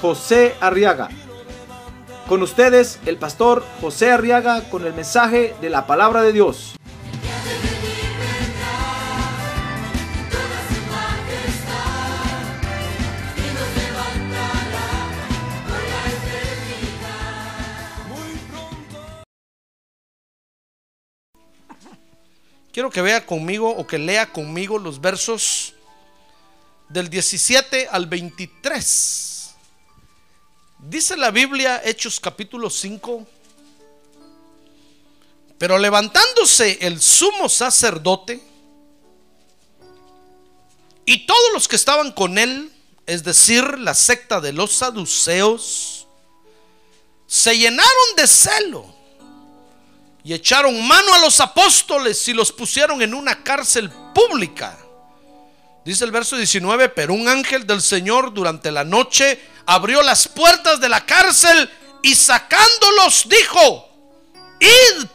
José Arriaga. Con ustedes, el pastor José Arriaga con el mensaje de la palabra de Dios. Quiero que vea conmigo o que lea conmigo los versos del 17 al 23. Dice la Biblia, Hechos capítulo 5, pero levantándose el sumo sacerdote y todos los que estaban con él, es decir, la secta de los saduceos, se llenaron de celo y echaron mano a los apóstoles y los pusieron en una cárcel pública. Dice el verso 19, pero un ángel del Señor durante la noche abrió las puertas de la cárcel y sacándolos dijo, id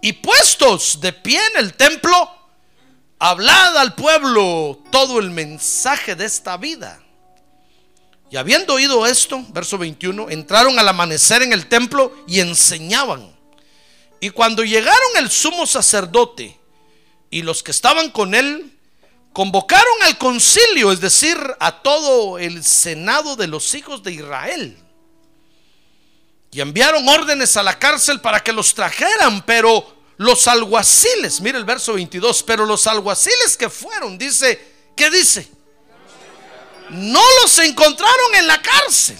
y puestos de pie en el templo, hablad al pueblo todo el mensaje de esta vida. Y habiendo oído esto, verso 21, entraron al amanecer en el templo y enseñaban. Y cuando llegaron el sumo sacerdote y los que estaban con él, convocaron al concilio, es decir, a todo el senado de los hijos de Israel. Y enviaron órdenes a la cárcel para que los trajeran, pero los alguaciles, mire el verso 22, pero los alguaciles que fueron, dice, ¿qué dice? No los encontraron en la cárcel.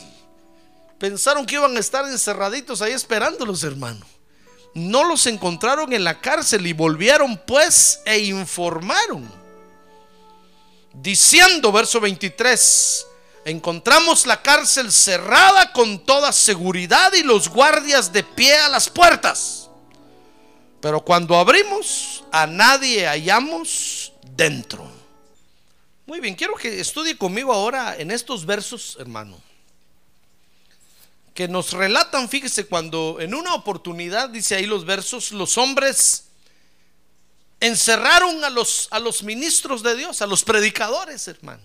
Pensaron que iban a estar encerraditos ahí esperándolos, hermano no los encontraron en la cárcel y volvieron pues e informaron. Diciendo, verso 23, encontramos la cárcel cerrada con toda seguridad y los guardias de pie a las puertas. Pero cuando abrimos, a nadie hallamos dentro. Muy bien, quiero que estudie conmigo ahora en estos versos, hermano que nos relatan, fíjese, cuando en una oportunidad, dice ahí los versos, los hombres encerraron a los, a los ministros de Dios, a los predicadores, hermano.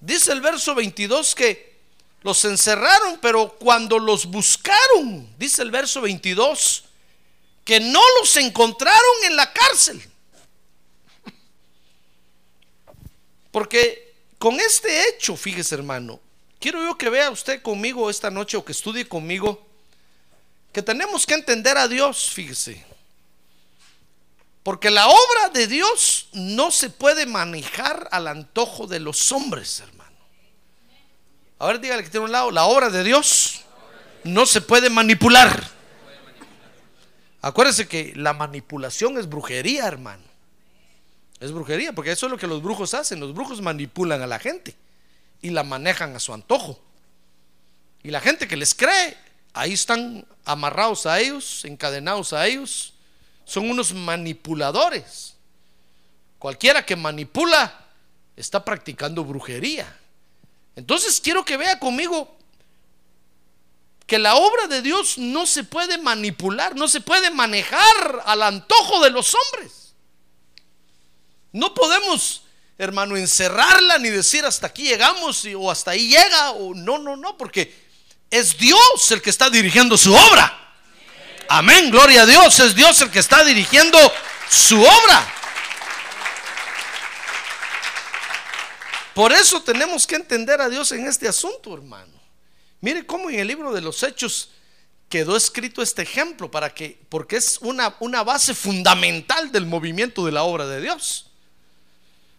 Dice el verso 22 que los encerraron, pero cuando los buscaron, dice el verso 22, que no los encontraron en la cárcel. Porque con este hecho, fíjese hermano, Quiero yo que vea usted conmigo esta noche o que estudie conmigo que tenemos que entender a Dios, fíjese. Porque la obra de Dios no se puede manejar al antojo de los hombres, hermano. A ver, dígale que tiene un lado, la obra de Dios no se puede manipular. Acuérdese que la manipulación es brujería, hermano. Es brujería, porque eso es lo que los brujos hacen. Los brujos manipulan a la gente y la manejan a su antojo. Y la gente que les cree, ahí están amarrados a ellos, encadenados a ellos. Son unos manipuladores. Cualquiera que manipula está practicando brujería. Entonces quiero que vea conmigo que la obra de Dios no se puede manipular, no se puede manejar al antojo de los hombres. No podemos hermano, encerrarla ni decir hasta aquí llegamos o hasta ahí llega. O, no, no, no, porque es Dios el que está dirigiendo su obra. Amén, gloria a Dios. Es Dios el que está dirigiendo su obra. Por eso tenemos que entender a Dios en este asunto, hermano. Mire cómo en el libro de los Hechos quedó escrito este ejemplo para que, porque es una, una base fundamental del movimiento de la obra de Dios.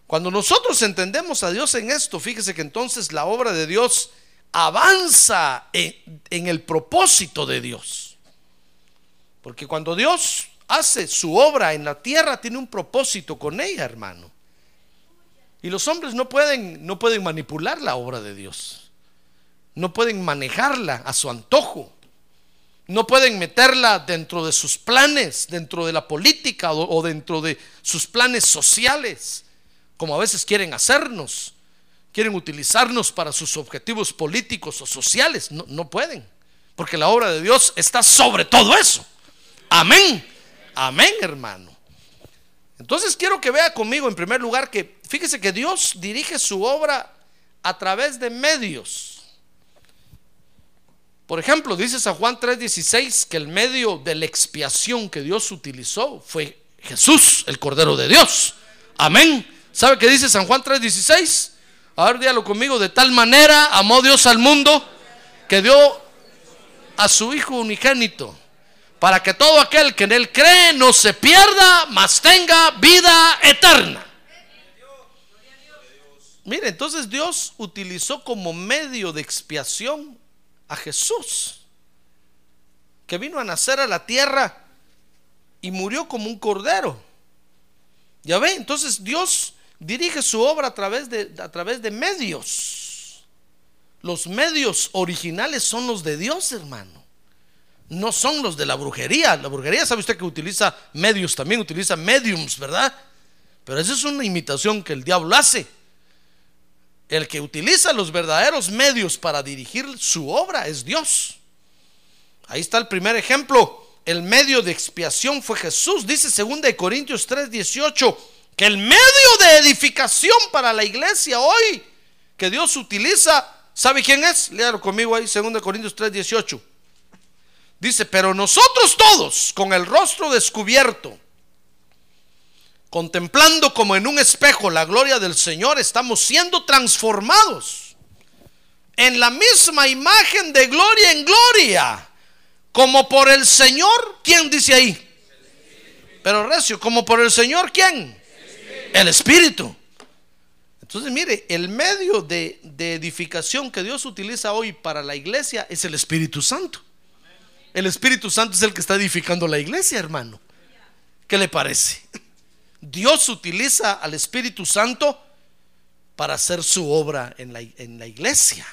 Cuando nosotros entendemos a Dios en esto, fíjese que entonces la obra de Dios avanza en, el propósito de Dios. Porque cuando Dios hace su obra en la tierra, tiene un propósito con ella, hermano. Y los hombres no pueden, no pueden manipular la obra de Dios. no pueden manejarla a su antojo. No pueden meterla dentro de sus planes, dentro de la política o, dentro de sus planes sociales, como a veces quieren hacernos. Quieren utilizarnos para sus objetivos políticos o sociales. No, no pueden, porque la obra de Dios está sobre todo eso. Amén. Amén, hermano. Entonces quiero que vea conmigo en primer lugar que fíjese que Dios dirige su obra a través de medios. Por ejemplo, dice San Juan 3:16 que el medio de la expiación que Dios utilizó fue Jesús, el Cordero de Dios. Amén. ¿Sabe qué dice San Juan 3:16? A ver, conmigo. De tal manera amó Dios al mundo que dio a su Hijo unigénito para que todo aquel que en él cree no se pierda, mas tenga vida eterna. Mire, entonces Dios utilizó como medio de expiación a Jesús, que vino a nacer a la tierra y murió como un cordero. Ya ve, entonces Dios dirige su obra a través de, a través de medios. Los medios originales son los de Dios, hermano no son los de la brujería. La brujería, sabe usted que utiliza medios también, utiliza mediums, ¿verdad? Pero esa es una imitación que el diablo hace. El que utiliza los verdaderos medios para dirigir su obra es Dios. Ahí está el primer ejemplo. El medio de expiación fue Jesús. Dice 2 Corintios 3, 18, que el medio de edificación para la iglesia hoy que Dios utiliza, ¿sabe quién es? Léalo conmigo ahí, 2 Corintios 3, 18. Dice, pero nosotros todos, con el rostro descubierto, contemplando como en un espejo la gloria del Señor, estamos siendo transformados en la misma imagen de gloria en gloria, como por el Señor, ¿quién dice ahí? Pero recio, como por el Señor, ¿quién? El Espíritu. Entonces, mire, el medio de, de edificación que Dios utiliza hoy para la iglesia es el Espíritu Santo. El Espíritu Santo es el que está edificando la iglesia, hermano. ¿Qué le parece? Dios utiliza al Espíritu Santo para hacer su obra en la, en la iglesia.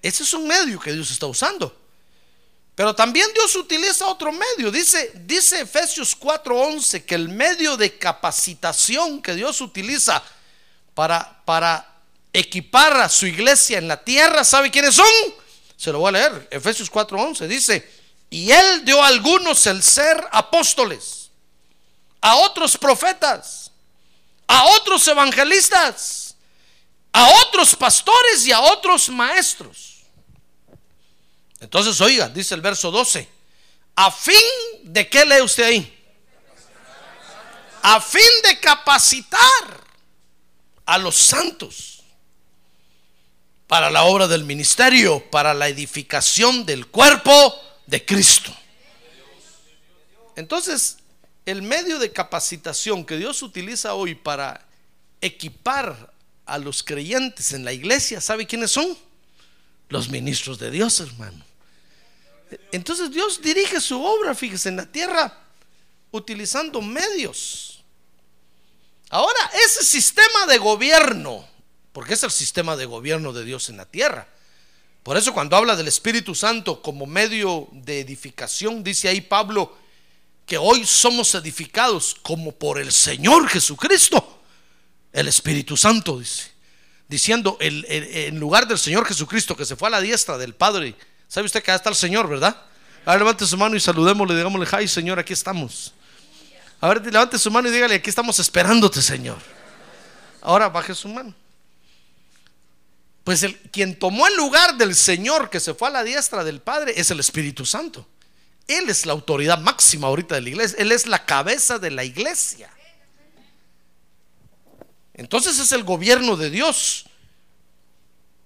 Ese es un medio que Dios está usando. Pero también Dios utiliza otro medio. Dice, dice Efesios 4:11 que el medio de capacitación que Dios utiliza para, para equipar a su iglesia en la tierra, ¿sabe quiénes son? Se lo voy a leer. Efesios 4:11 dice, y él dio a algunos el ser apóstoles, a otros profetas, a otros evangelistas, a otros pastores y a otros maestros. Entonces, oiga, dice el verso 12, a fin de qué lee usted ahí? A fin de capacitar a los santos para la obra del ministerio, para la edificación del cuerpo de Cristo. Entonces, el medio de capacitación que Dios utiliza hoy para equipar a los creyentes en la iglesia, ¿sabe quiénes son? Los ministros de Dios, hermano. Entonces Dios dirige su obra, fíjese, en la tierra, utilizando medios. Ahora, ese sistema de gobierno, porque es el sistema de gobierno de Dios en la tierra, por eso cuando habla del Espíritu Santo como medio de edificación, dice ahí Pablo que hoy somos edificados como por el Señor Jesucristo, el Espíritu Santo, dice. Diciendo, en lugar del Señor Jesucristo que se fue a la diestra del Padre, ¿sabe usted que ahí está el Señor, verdad? A ver, levante su mano y saludémosle, digámosle, ay Señor, aquí estamos. A ver, levante su mano y dígale, aquí estamos esperándote, Señor. Ahora baje su mano. Pues el, quien tomó el lugar del Señor que se fue a la diestra del Padre es el Espíritu Santo. Él es la autoridad máxima ahorita de la iglesia. Él es la cabeza de la iglesia. Entonces es el gobierno de Dios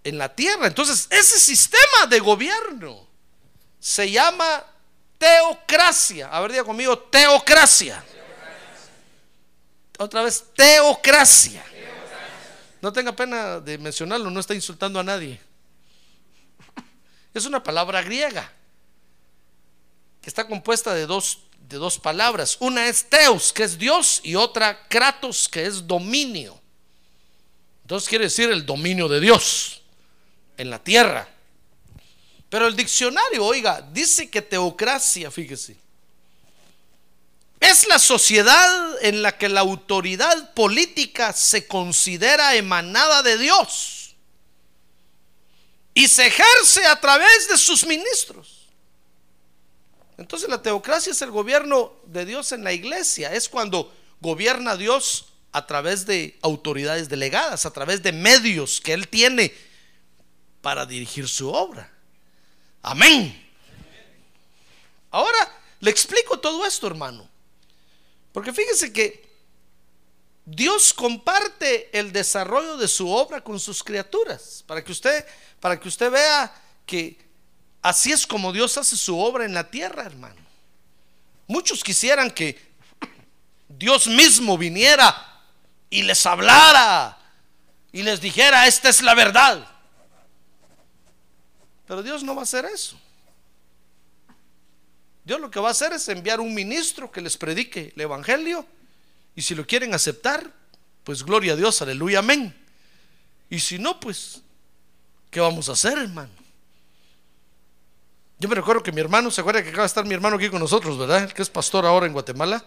en la tierra. Entonces ese sistema de gobierno se llama teocracia. A ver, diga conmigo, teocracia. Otra vez, teocracia. No tenga pena de mencionarlo, no está insultando a nadie. Es una palabra griega que está compuesta de dos, de dos palabras. Una es teos, que es Dios, y otra kratos, que es dominio. Entonces quiere decir el dominio de Dios en la tierra. Pero el diccionario, oiga, dice que teocracia, fíjese, es la sociedad en la que la autoridad política se considera emanada de Dios y se ejerce a través de sus ministros. Entonces la teocracia es el gobierno de Dios en la iglesia, es cuando gobierna Dios a través de autoridades delegadas, a través de medios que Él tiene para dirigir su obra. Amén. Ahora le explico todo esto, hermano. Porque fíjese que Dios comparte el desarrollo de su obra con sus criaturas, para que usted para que usted vea que así es como Dios hace su obra en la tierra, hermano. Muchos quisieran que Dios mismo viniera y les hablara y les dijera, esta es la verdad. Pero Dios no va a hacer eso. Dios lo que va a hacer es enviar un ministro que les predique el Evangelio. Y si lo quieren aceptar, pues gloria a Dios, aleluya, amén. Y si no, pues, ¿qué vamos a hacer, hermano? Yo me recuerdo que mi hermano, ¿se acuerda que acaba de estar mi hermano aquí con nosotros, verdad? Que es pastor ahora en Guatemala.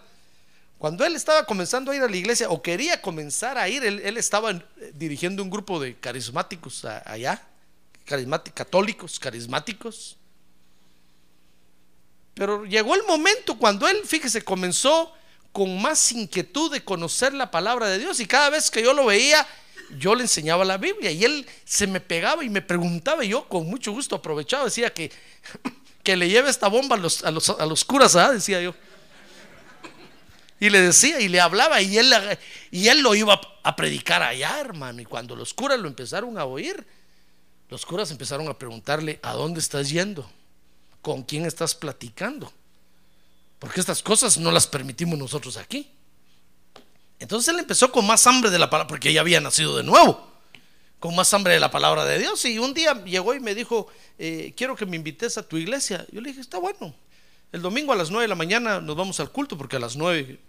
Cuando él estaba comenzando a ir a la iglesia, o quería comenzar a ir, él, estaba eh, dirigiendo un grupo de carismáticos allá, carismáticos, católicos, carismáticos. Pero llegó el momento cuando él, fíjese, comenzó con más inquietud de conocer la palabra de Dios y cada vez que yo lo veía, yo le enseñaba la Biblia y él se me pegaba y me preguntaba y yo con mucho gusto aprovechaba, decía que, que le lleve esta bomba a los, a los, a los curas, ¿ah? decía yo. Y le decía y le hablaba y él, y él lo iba a predicar allá, hermano. Y cuando los curas lo empezaron a oír, los curas empezaron a preguntarle, ¿a dónde estás yendo? Con quién estás platicando. Porque estas cosas no las permitimos nosotros aquí. Entonces él empezó con más hambre de la palabra, porque ya había nacido de nuevo, con más hambre de la palabra de Dios. Y un día llegó y me dijo, eh, quiero que me invites a tu iglesia. Yo le dije, está bueno. El domingo a las 9 de la mañana nos vamos al culto, porque a las 9,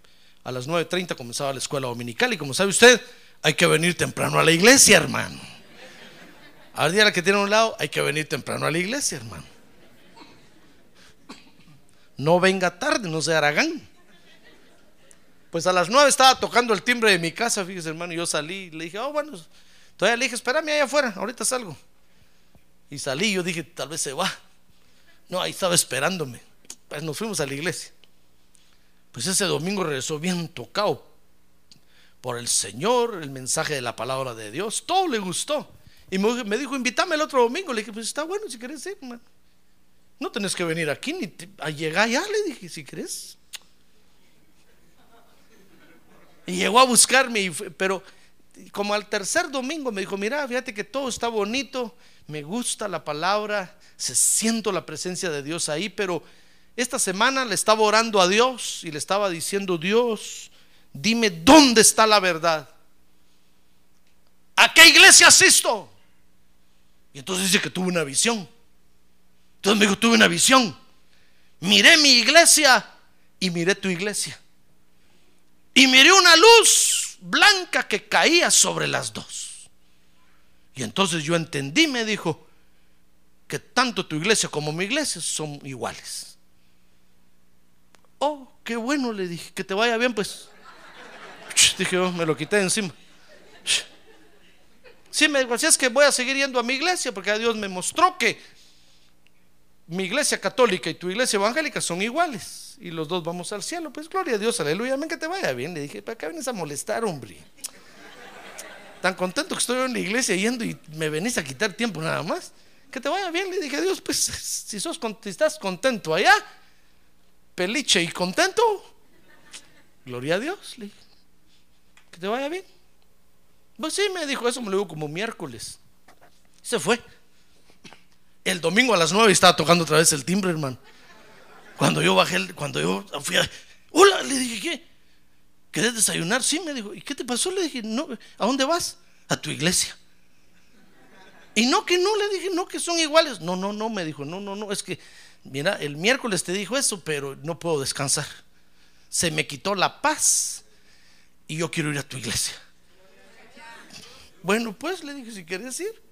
a las 9.30 comenzaba la escuela dominical. Y como sabe usted, hay que venir temprano a la iglesia, hermano. Al día que tiene un lado, hay que venir temprano a la iglesia, hermano. No venga tarde, no sea aragán. Pues a las nueve estaba tocando el timbre de mi casa, fíjese hermano, yo salí, le dije, oh bueno, todavía le dije, espérame allá afuera, ahorita salgo. Y salí, yo dije, tal vez se va. No, ahí estaba esperándome. Pues nos fuimos a la iglesia. Pues ese domingo regresó bien tocado por el Señor, el mensaje de la palabra de Dios, todo le gustó. Y me dijo, invítame el otro domingo. Le dije, pues está bueno si querés ir, hermano. No tenés que venir aquí ni a llegar ya, le dije, si querés. Y llegó a buscarme, pero como al tercer domingo me dijo, mira, fíjate que todo está bonito, me gusta la palabra, se siento la presencia de Dios ahí, pero esta semana le estaba orando a Dios y le estaba diciendo, Dios, dime dónde está la verdad. ¿A qué iglesia asisto? Y entonces dice que tuvo una visión. Entonces me dijo, tuve una visión. Miré mi iglesia y miré tu iglesia. Y miré una luz blanca que caía sobre las dos. Y entonces yo entendí, me dijo, que tanto tu iglesia como mi iglesia son iguales. Oh, qué bueno, le dije, que te vaya bien, pues. Dije, oh, me lo quité encima. Sí, me dijo, así es que voy a seguir yendo a mi iglesia porque Dios me mostró que mi iglesia católica y tu iglesia evangélica son iguales y los dos vamos al cielo. Pues gloria a Dios, aleluya, amén, que te vaya bien. Le dije, ¿para qué vienes a molestar, hombre? Tan contento que estoy en la iglesia yendo y me venís a quitar tiempo nada más. Que te vaya bien, le dije, Dios, pues si, sos, si estás contento allá, peliche y contento, gloria a Dios, le dije, que te vaya bien. Pues sí, me dijo eso, me lo dijo como miércoles. Se fue. El domingo a las nueve estaba tocando otra vez el timbre, hermano. Cuando yo bajé, cuando yo fui a... Hola, le dije, ¿qué? ¿Querés desayunar? Sí, me dijo. ¿Y qué te pasó? Le dije, no, ¿a dónde vas? A tu iglesia. Y no que no, le dije, no, que son iguales. No, no, no, me dijo, no, no, no, es que, mira, el miércoles te dijo eso, pero no puedo descansar. Se me quitó la paz y yo quiero ir a tu iglesia. Bueno, pues le dije, si quieres ir.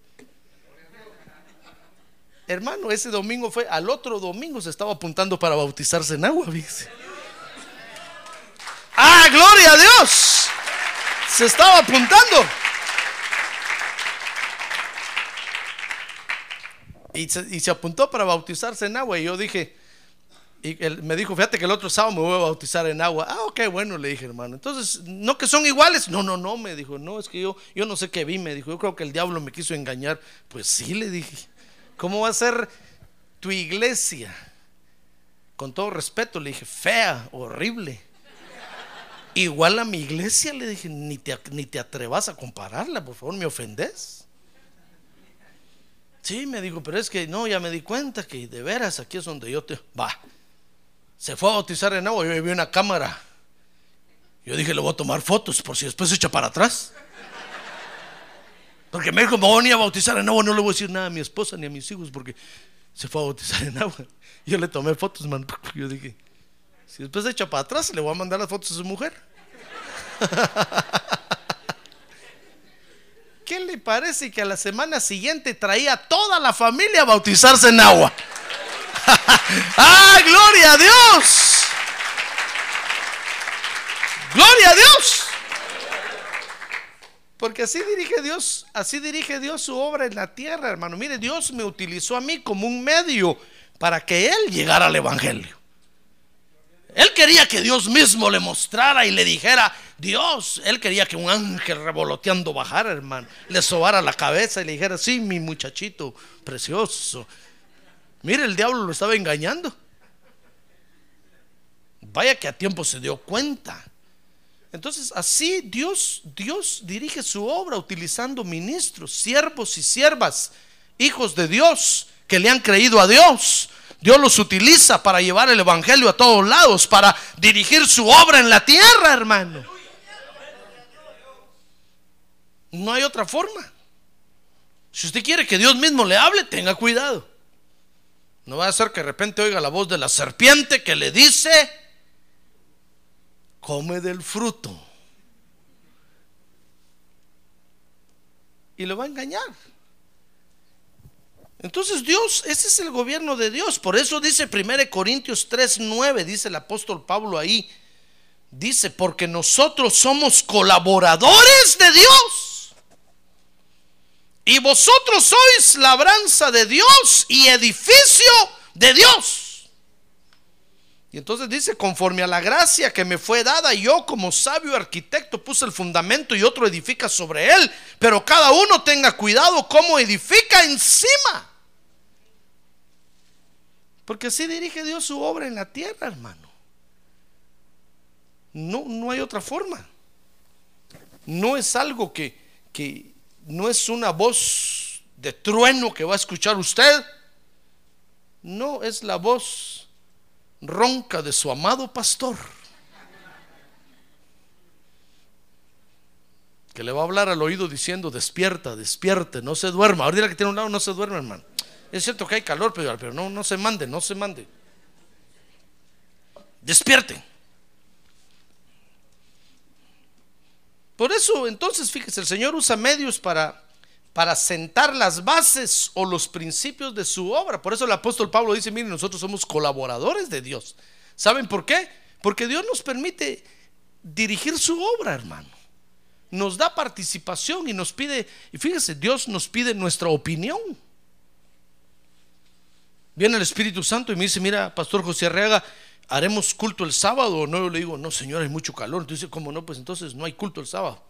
Hermano, ese domingo fue, al otro domingo se estaba apuntando para bautizarse en agua, fíjese. Ah, gloria a Dios. Se estaba apuntando. Y se, y se apuntó para bautizarse en agua. Y yo dije, y él me dijo, fíjate que el otro sábado me voy a bautizar en agua. Ah, ok, bueno, le dije, hermano. Entonces, ¿no que son iguales? No, no, no, me dijo, no, es que yo, yo no sé qué vi, me dijo, yo creo que el diablo me quiso engañar. Pues sí, le dije, ¿cómo va a ser tu iglesia? Con todo respeto, le dije, fea, horrible. Igual a mi iglesia, le dije, ni te, ni te atrevas a compararla, por favor, me ofendes. Sí, me dijo, pero es que no, ya me di cuenta que de veras aquí es donde yo te... Va. Se fue a bautizar en agua, yo vi una cámara. Yo dije, le voy a tomar fotos por si después se echa para atrás. Porque me dijo, me voy a bautizar en agua, no le voy a decir nada a mi esposa ni a mis hijos porque se fue a bautizar en agua. Yo le tomé fotos, man. Yo dije, si después se echa para atrás, le voy a mandar las fotos a su mujer. ¿Qué le parece que a la semana siguiente traía toda la familia a bautizarse en agua? ¡Ah, gloria a Dios! ¡Gloria a Dios! Porque así dirige Dios, así dirige Dios su obra en la tierra, hermano. Mire, Dios me utilizó a mí como un medio para que Él llegara al Evangelio. Él quería que Dios mismo le mostrara y le dijera, Dios, él quería que un ángel revoloteando bajara, hermano, le sobara la cabeza y le dijera, sí, mi muchachito precioso. Mire, el diablo lo estaba engañando. Vaya que a tiempo se dio cuenta. Entonces, así Dios, Dios dirige su obra utilizando ministros, siervos y siervas, hijos de Dios que le han creído a Dios. Dios los utiliza para llevar el evangelio a todos lados, para dirigir su obra en la tierra, hermano. No hay otra forma. Si usted quiere que Dios mismo le hable, tenga cuidado. No va a ser que de repente oiga la voz de la serpiente que le dice, come del fruto. Y lo va a engañar. Entonces Dios, ese es el gobierno de Dios. Por eso dice 1 Corintios 3, 9, dice el apóstol Pablo ahí. Dice, porque nosotros somos colaboradores de Dios. Y vosotros sois labranza de Dios y edificio de Dios. Y entonces dice, conforme a la gracia que me fue dada, yo como sabio arquitecto puse el fundamento y otro edifica sobre él. Pero cada uno tenga cuidado cómo edifica encima. Porque así dirige Dios su obra en la tierra, hermano. No, no hay otra forma. No es algo que, que no es una voz de trueno que va a escuchar usted. No, es la voz ronca de su amado pastor. Que le va a hablar al oído diciendo, despierta, despierte, no se duerma. Ahora que tiene un lado, no se duerme, hermano. Es cierto que hay calor, pero, pero no, no se mande, no se mande. Despierte. Por eso, entonces, fíjese, el Señor usa medios para, para sentar las bases o los principios de su obra. Por eso el apóstol Pablo dice, miren, nosotros somos colaboradores de Dios. ¿Saben por qué? Porque Dios nos permite dirigir su obra, hermano. Nos da participación y nos pide, y fíjese, Dios nos pide nuestra opinión. Viene el Espíritu Santo y me dice, mira, Pastor José Arreaga, ¿haremos culto el sábado o no? Yo le digo, no, Señor, hay mucho calor. Entonces, ¿cómo no? Pues entonces no hay culto el sábado.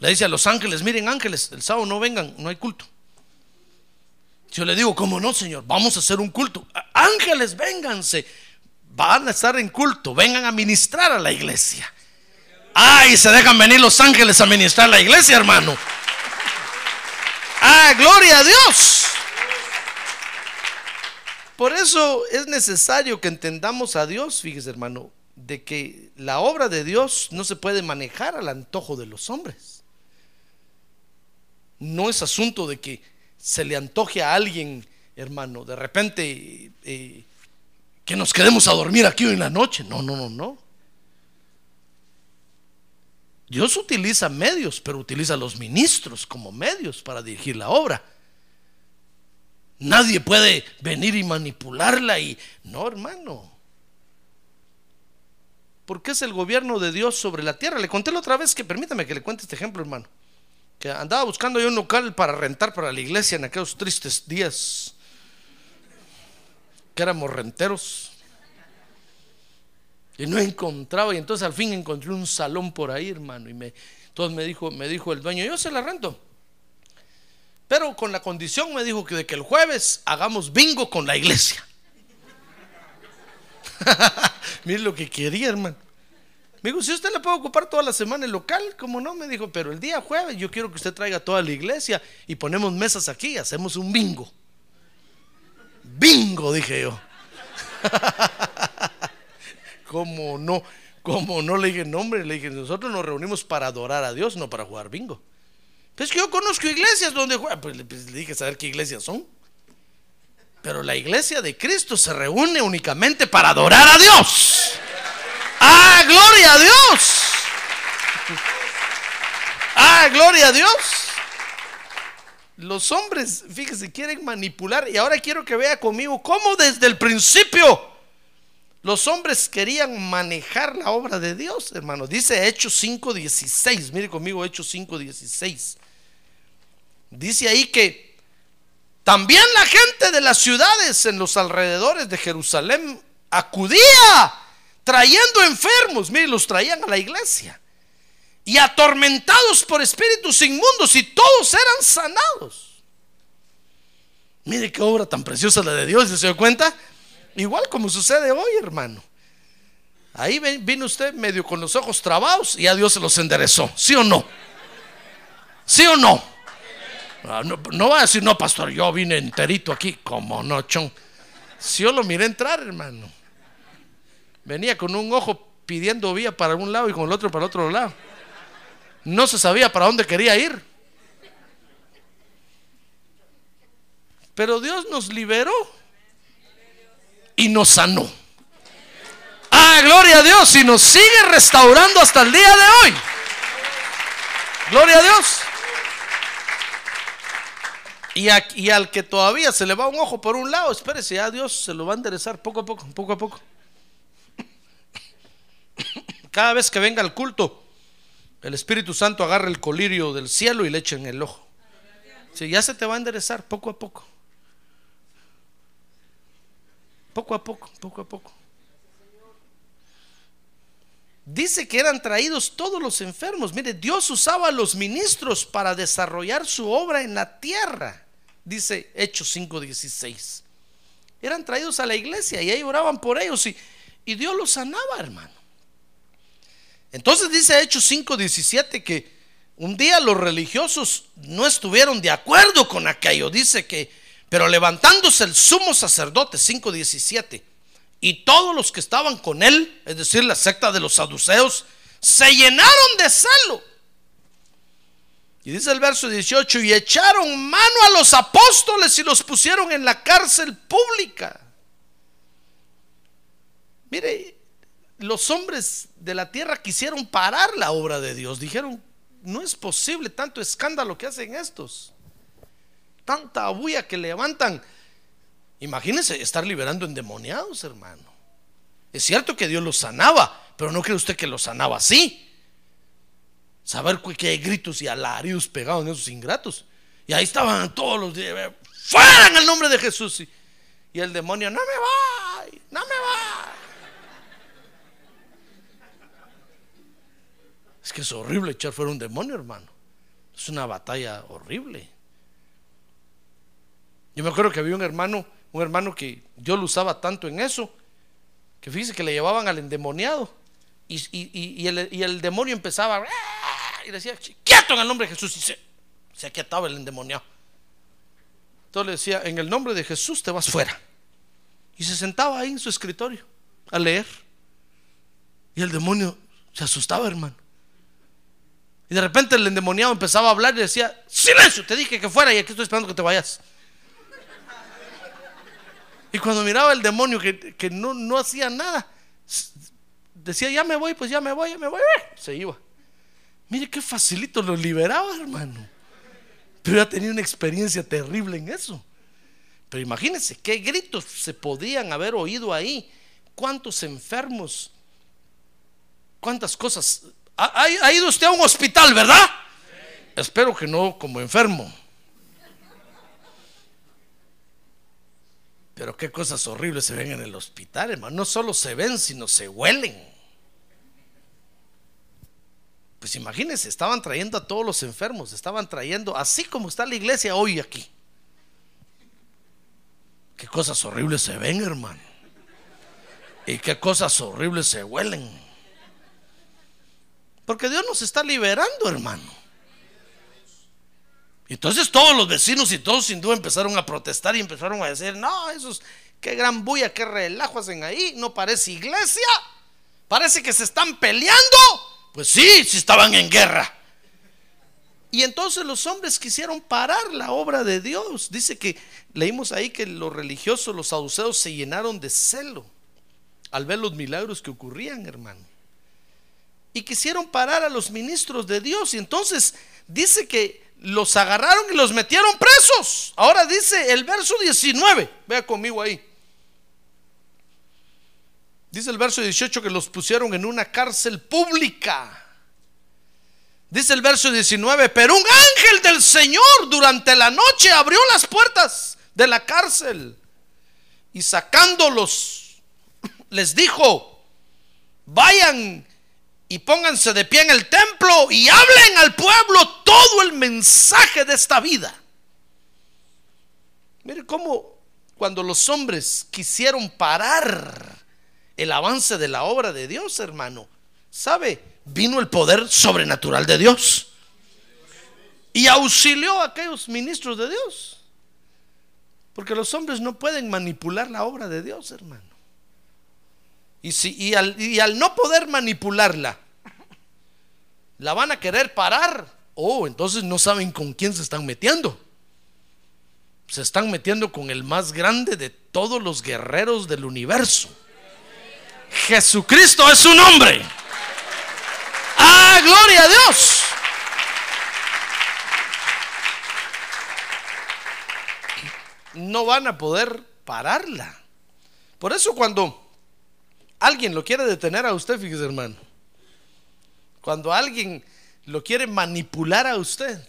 Le dice a los ángeles, miren ángeles, el sábado no vengan, no hay culto. Yo le digo, ¿cómo no, Señor? Vamos a hacer un culto. Ángeles, vénganse. Van a estar en culto, vengan a ministrar a la iglesia. Ay, se dejan venir los ángeles a ministrar a la iglesia, hermano. Ah, gloria a Dios. Por eso es necesario que entendamos a Dios, fíjese hermano, de que la obra de Dios no se puede manejar al antojo de los hombres. No es asunto de que se le antoje a alguien, hermano, de repente eh, que nos quedemos a dormir aquí hoy en la noche. No, no, no, no. Dios utiliza medios, pero utiliza los ministros como medios para dirigir la obra. Nadie puede venir y manipularla y no, hermano. Porque es el gobierno de Dios sobre la tierra. Le conté la otra vez que permítame que le cuente este ejemplo, hermano. Que andaba buscando yo un local para rentar para la iglesia en aquellos tristes días que éramos renteros. Y no encontraba, y entonces al fin encontré un salón por ahí, hermano. Y me, entonces me dijo, me dijo el dueño, yo se la rento. Pero con la condición me dijo que de que el jueves hagamos bingo con la iglesia. Mire lo que quería, hermano. Me dijo, si usted le puede ocupar toda la semana el local, como no, me dijo, pero el día jueves yo quiero que usted traiga toda la iglesia y ponemos mesas aquí, hacemos un bingo. Bingo, dije yo. ¿Cómo no? ¿Cómo no? Le dije, nombre, le dije, nosotros nos reunimos para adorar a Dios, no para jugar bingo. Pues que yo conozco iglesias donde juegan, pues, pues le dije, saber qué iglesias son. Pero la iglesia de Cristo se reúne únicamente para adorar a Dios. ¡Ah, gloria a Dios! ¡Ah, gloria a Dios! Los hombres, fíjese, quieren manipular. Y ahora quiero que vea conmigo cómo desde el principio los hombres querían manejar la obra de Dios, hermano. Dice Hechos 5.16. Mire conmigo Hechos 5.16. Dice ahí que también la gente de las ciudades en los alrededores de Jerusalén acudía trayendo enfermos. Mire, los traían a la iglesia. Y atormentados por espíritus inmundos y todos eran sanados. Mire qué obra tan preciosa la de Dios, ¿se dio cuenta? Igual como sucede hoy, hermano. Ahí vino usted medio con los ojos trabados y a Dios se los enderezó. ¿Sí o no? ¿Sí o no? Ah, no, va a decir, no, pastor, yo vine enterito aquí. Como no, chon. Si yo lo miré entrar, hermano. Venía con un ojo pidiendo vía para un lado y con el otro para el otro lado. No se sabía para dónde quería ir. Pero Dios nos liberó y nos sanó. Ah, gloria a Dios. Y nos sigue restaurando hasta el día de hoy. Gloria a Dios. Y, al que todavía se le va un ojo por un lado, espérese, ya Dios se lo va a enderezar poco a poco, poco a poco. Cada vez que venga el culto, el Espíritu Santo agarra el colirio del cielo y le echa en el ojo. Si ya se te va a enderezar poco a poco. Poco a poco, poco a poco. Dice que eran traídos todos los enfermos. Mire, Dios usaba a los ministros para desarrollar su obra en la tierra. Dice Hechos 5:16. Eran traídos a la iglesia y ahí oraban por ellos y, y Dios los sanaba, hermano. Entonces dice Hechos 5:17 que un día los religiosos no estuvieron de acuerdo con aquello. Dice que pero levantándose el sumo sacerdote, 5.17, y todos los que estaban con él, es decir, la secta de los saduceos, se llenaron de celo. Y dice el verso 18, y echaron mano a los apóstoles y los pusieron en la cárcel pública. Mire, los hombres de la tierra quisieron parar la obra de Dios. Dijeron, no es posible tanto escándalo que hacen estos tanta bulla que levantan. Imagínense estar liberando endemoniados, hermano. Es cierto que Dios los sanaba, pero no cree usted que los sanaba así. Saber que gritos y alaridos pegados en esos ingratos. Y ahí estaban todos los días, fuera en el nombre de Jesús. Y, el demonio, no me va, no me va. Es que es horrible echar fuera un demonio, hermano. Es una batalla horrible. Yo me acuerdo que había un hermano, un hermano que Dios lo usaba tanto en eso, que fíjese que le llevaban al endemoniado y, el, demonio empezaba y decía, quieto en el nombre de Jesús y se, se aquietaba el endemoniado. Entonces le decía, en el nombre de Jesús te vas fuera. Y se sentaba ahí en su escritorio a leer. Y el demonio se asustaba, hermano. Y de repente el endemoniado empezaba a hablar y decía, silencio, te dije que fuera y aquí estoy esperando que te vayas. Y cuando miraba el demonio que, no, no, hacía nada, decía, ya me voy, pues ya me voy, ya me voy, se iba. Mire qué facilito lo liberaba, hermano. Pero ya tenía una experiencia terrible en eso. Pero imagínense qué gritos se podían haber oído ahí. ¿Cuántos enfermos? ¿Cuántas cosas? ¿Ha, ha- ido usted a un hospital, verdad? Espero que no como enfermo. Pero qué cosas horribles se ven en el hospital, hermano. No solo se ven, sino se huelen. Pues imagínense, estaban trayendo a todos los enfermos, estaban trayendo, así como está la iglesia hoy aquí. Qué cosas horribles se ven, hermano. Y qué cosas horribles se huelen. Porque Dios nos está liberando, hermano. Entonces todos los vecinos y todos sin duda empezaron a protestar y empezaron a decir, no, esos, qué gran bulla, qué relajo hacen ahí, no parece iglesia, parece que se están peleando. Pues sí, sí estaban en guerra. Y entonces los hombres quisieron parar la obra de Dios. Dice que leímos ahí que los religiosos, los saduceos, se llenaron de celo al ver los milagros que ocurrían, hermano. Y quisieron parar a los ministros de Dios. Y entonces dice que los agarraron y los metieron presos. Ahora dice el verso 19. Vea conmigo ahí. Dice el verso 18 que los pusieron en una cárcel pública. Dice el verso 19, pero un ángel del Señor durante la noche abrió las puertas de la cárcel y sacándolos les dijo, vayan y pónganse de pie en el templo y hablen al pueblo todo el mensaje de esta vida. Mire cómo cuando los hombres quisieron parar el avance de la obra de Dios, hermano, ¿sabe? Vino el poder sobrenatural de Dios y auxilió a aquellos ministros de Dios. Porque los hombres no pueden manipular la obra de Dios, hermano. Y, si, y, al, y al no poder manipularla, la van a querer parar. Oh, entonces no saben con quién se están metiendo. Se están metiendo con el más grande de todos los guerreros del universo. Jesucristo es su nombre. ¡Ah, gloria a Dios! No van a poder pararla. Por eso cuando alguien lo quiere detener a usted, fíjese hermano, cuando alguien lo quiere manipular a usted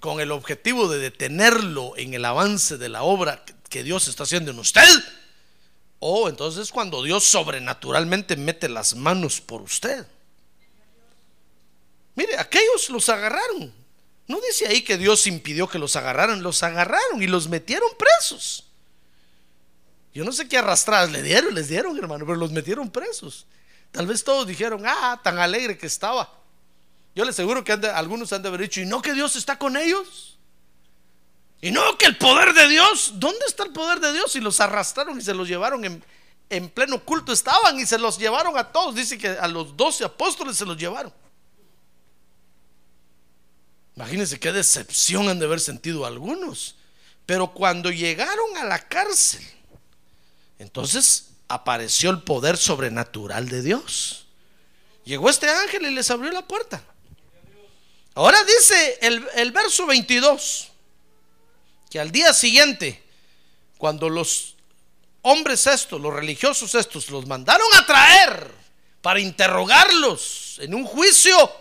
con el objetivo de detenerlo en el avance de la obra que Dios está haciendo en usted, o entonces cuando Dios sobrenaturalmente mete las manos por usted. Mire, aquellos los agarraron. No dice ahí que Dios impidió que los agarraran, los agarraron y los metieron presos. Yo no sé qué arrastradas le dieron, les dieron, hermano, pero los metieron presos. Tal vez todos dijeron, ah, tan alegre que estaba. Yo les aseguro que algunos han de haber dicho, ¿y no que Dios está con ellos? Y no que el poder de Dios, ¿dónde está el poder de Dios? Y los arrastraron y se los llevaron en, en pleno culto estaban y se los llevaron a todos. Dice que a los doce apóstoles se los llevaron. Imagínense qué decepción han de haber sentido algunos. Pero cuando llegaron a la cárcel, entonces apareció el poder sobrenatural de Dios. Llegó este ángel y les abrió la puerta. Ahora dice el, verso 22, que al día siguiente, cuando los hombres estos, los religiosos estos, los mandaron a traer para interrogarlos en un juicio,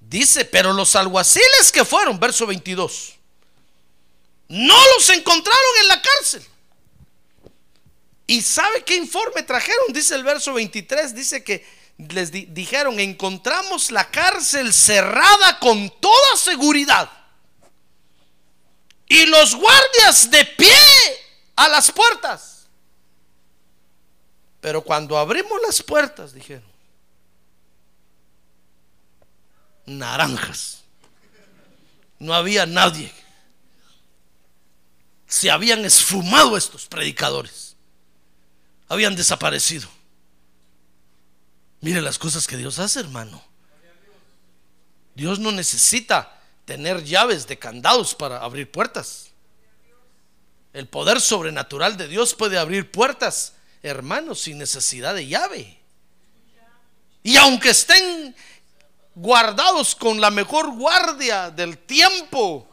dice, pero los alguaciles que fueron, verso 22, no los encontraron en la cárcel. ¿Y sabe qué informe trajeron? Dice el verso 23, dice que les di- dijeron, encontramos la cárcel cerrada con toda seguridad. Y los guardias de pie a las puertas. Pero cuando abrimos las puertas, dijeron, naranjas. No había nadie. Se habían esfumado estos predicadores. Habían desaparecido. Mire las cosas que Dios hace, hermano. Dios no necesita tener llaves de candados para abrir puertas. El poder sobrenatural de Dios puede abrir puertas, hermanos, sin necesidad de llave. Y aunque estén guardados con la mejor guardia del tiempo,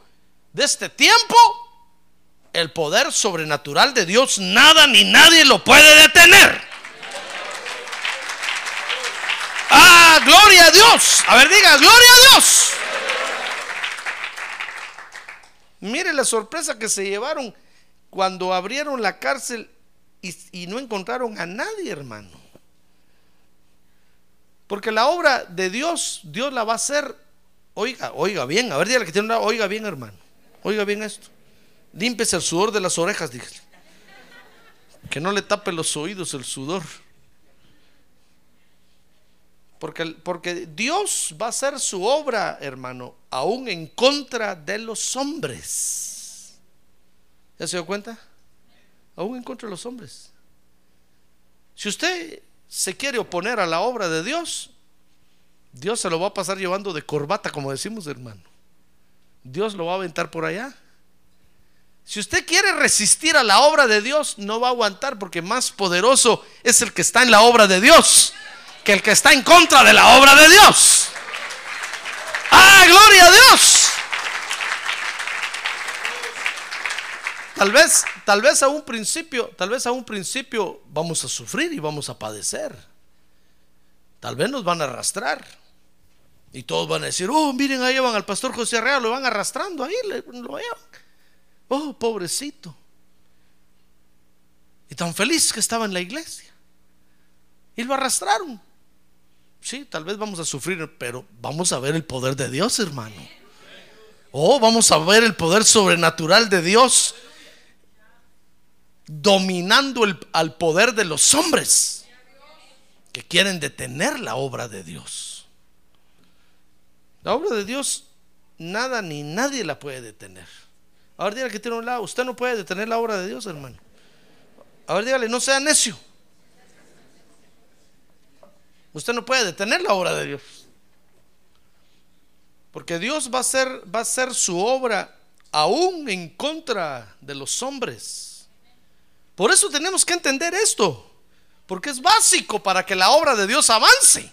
de este tiempo, el poder sobrenatural de Dios, nada ni nadie lo puede detener. Ah, gloria a Dios. A ver, diga, gloria a Dios. Mire la sorpresa que se llevaron cuando abrieron la cárcel y, no encontraron a nadie, hermano. Porque la obra de Dios, Dios la va a hacer. Oiga, oiga bien, a ver, dígale que tiene una, oiga bien, hermano. Oiga bien esto. Límpese el sudor de las orejas, dígale. Que no le tape los oídos el sudor. Porque, porque Dios va a hacer su obra, hermano, aún en contra de los hombres. ¿Ya se dio cuenta? Aún en contra de los hombres. Si usted se quiere oponer a la obra de Dios, Dios se lo va a pasar llevando de corbata, como decimos, hermano. Dios lo va a aventar por allá. Si usted quiere resistir a la obra de Dios, no va a aguantar porque más poderoso es el que está en la obra de Dios que el que está en contra de la obra de Dios. ¡Ah, gloria a Dios! Tal vez, tal vez a un principio, tal vez a un principio vamos a sufrir y vamos a padecer. Tal vez nos van a arrastrar. Y todos van a decir, oh, miren, ahí van al pastor José Real, lo van arrastrando ahí, lo llevan. Oh, pobrecito. Y tan feliz que estaba en la iglesia. Y lo arrastraron. Sí, tal vez vamos a sufrir, pero vamos a ver el poder de Dios, hermano. Oh, vamos a ver el poder sobrenatural de Dios dominando al poder de los hombres que quieren detener la obra de Dios. La obra de Dios, nada ni nadie la puede detener. Ahora dígale que tiene un lado, usted no puede detener la obra de Dios, hermano. Ahora dígale, no sea necio. Usted no puede detener la obra de Dios. Porque Dios va a hacer, va a hacer su obra aún en contra de los hombres. Por eso tenemos que entender esto. Porque es básico para que la obra de Dios avance.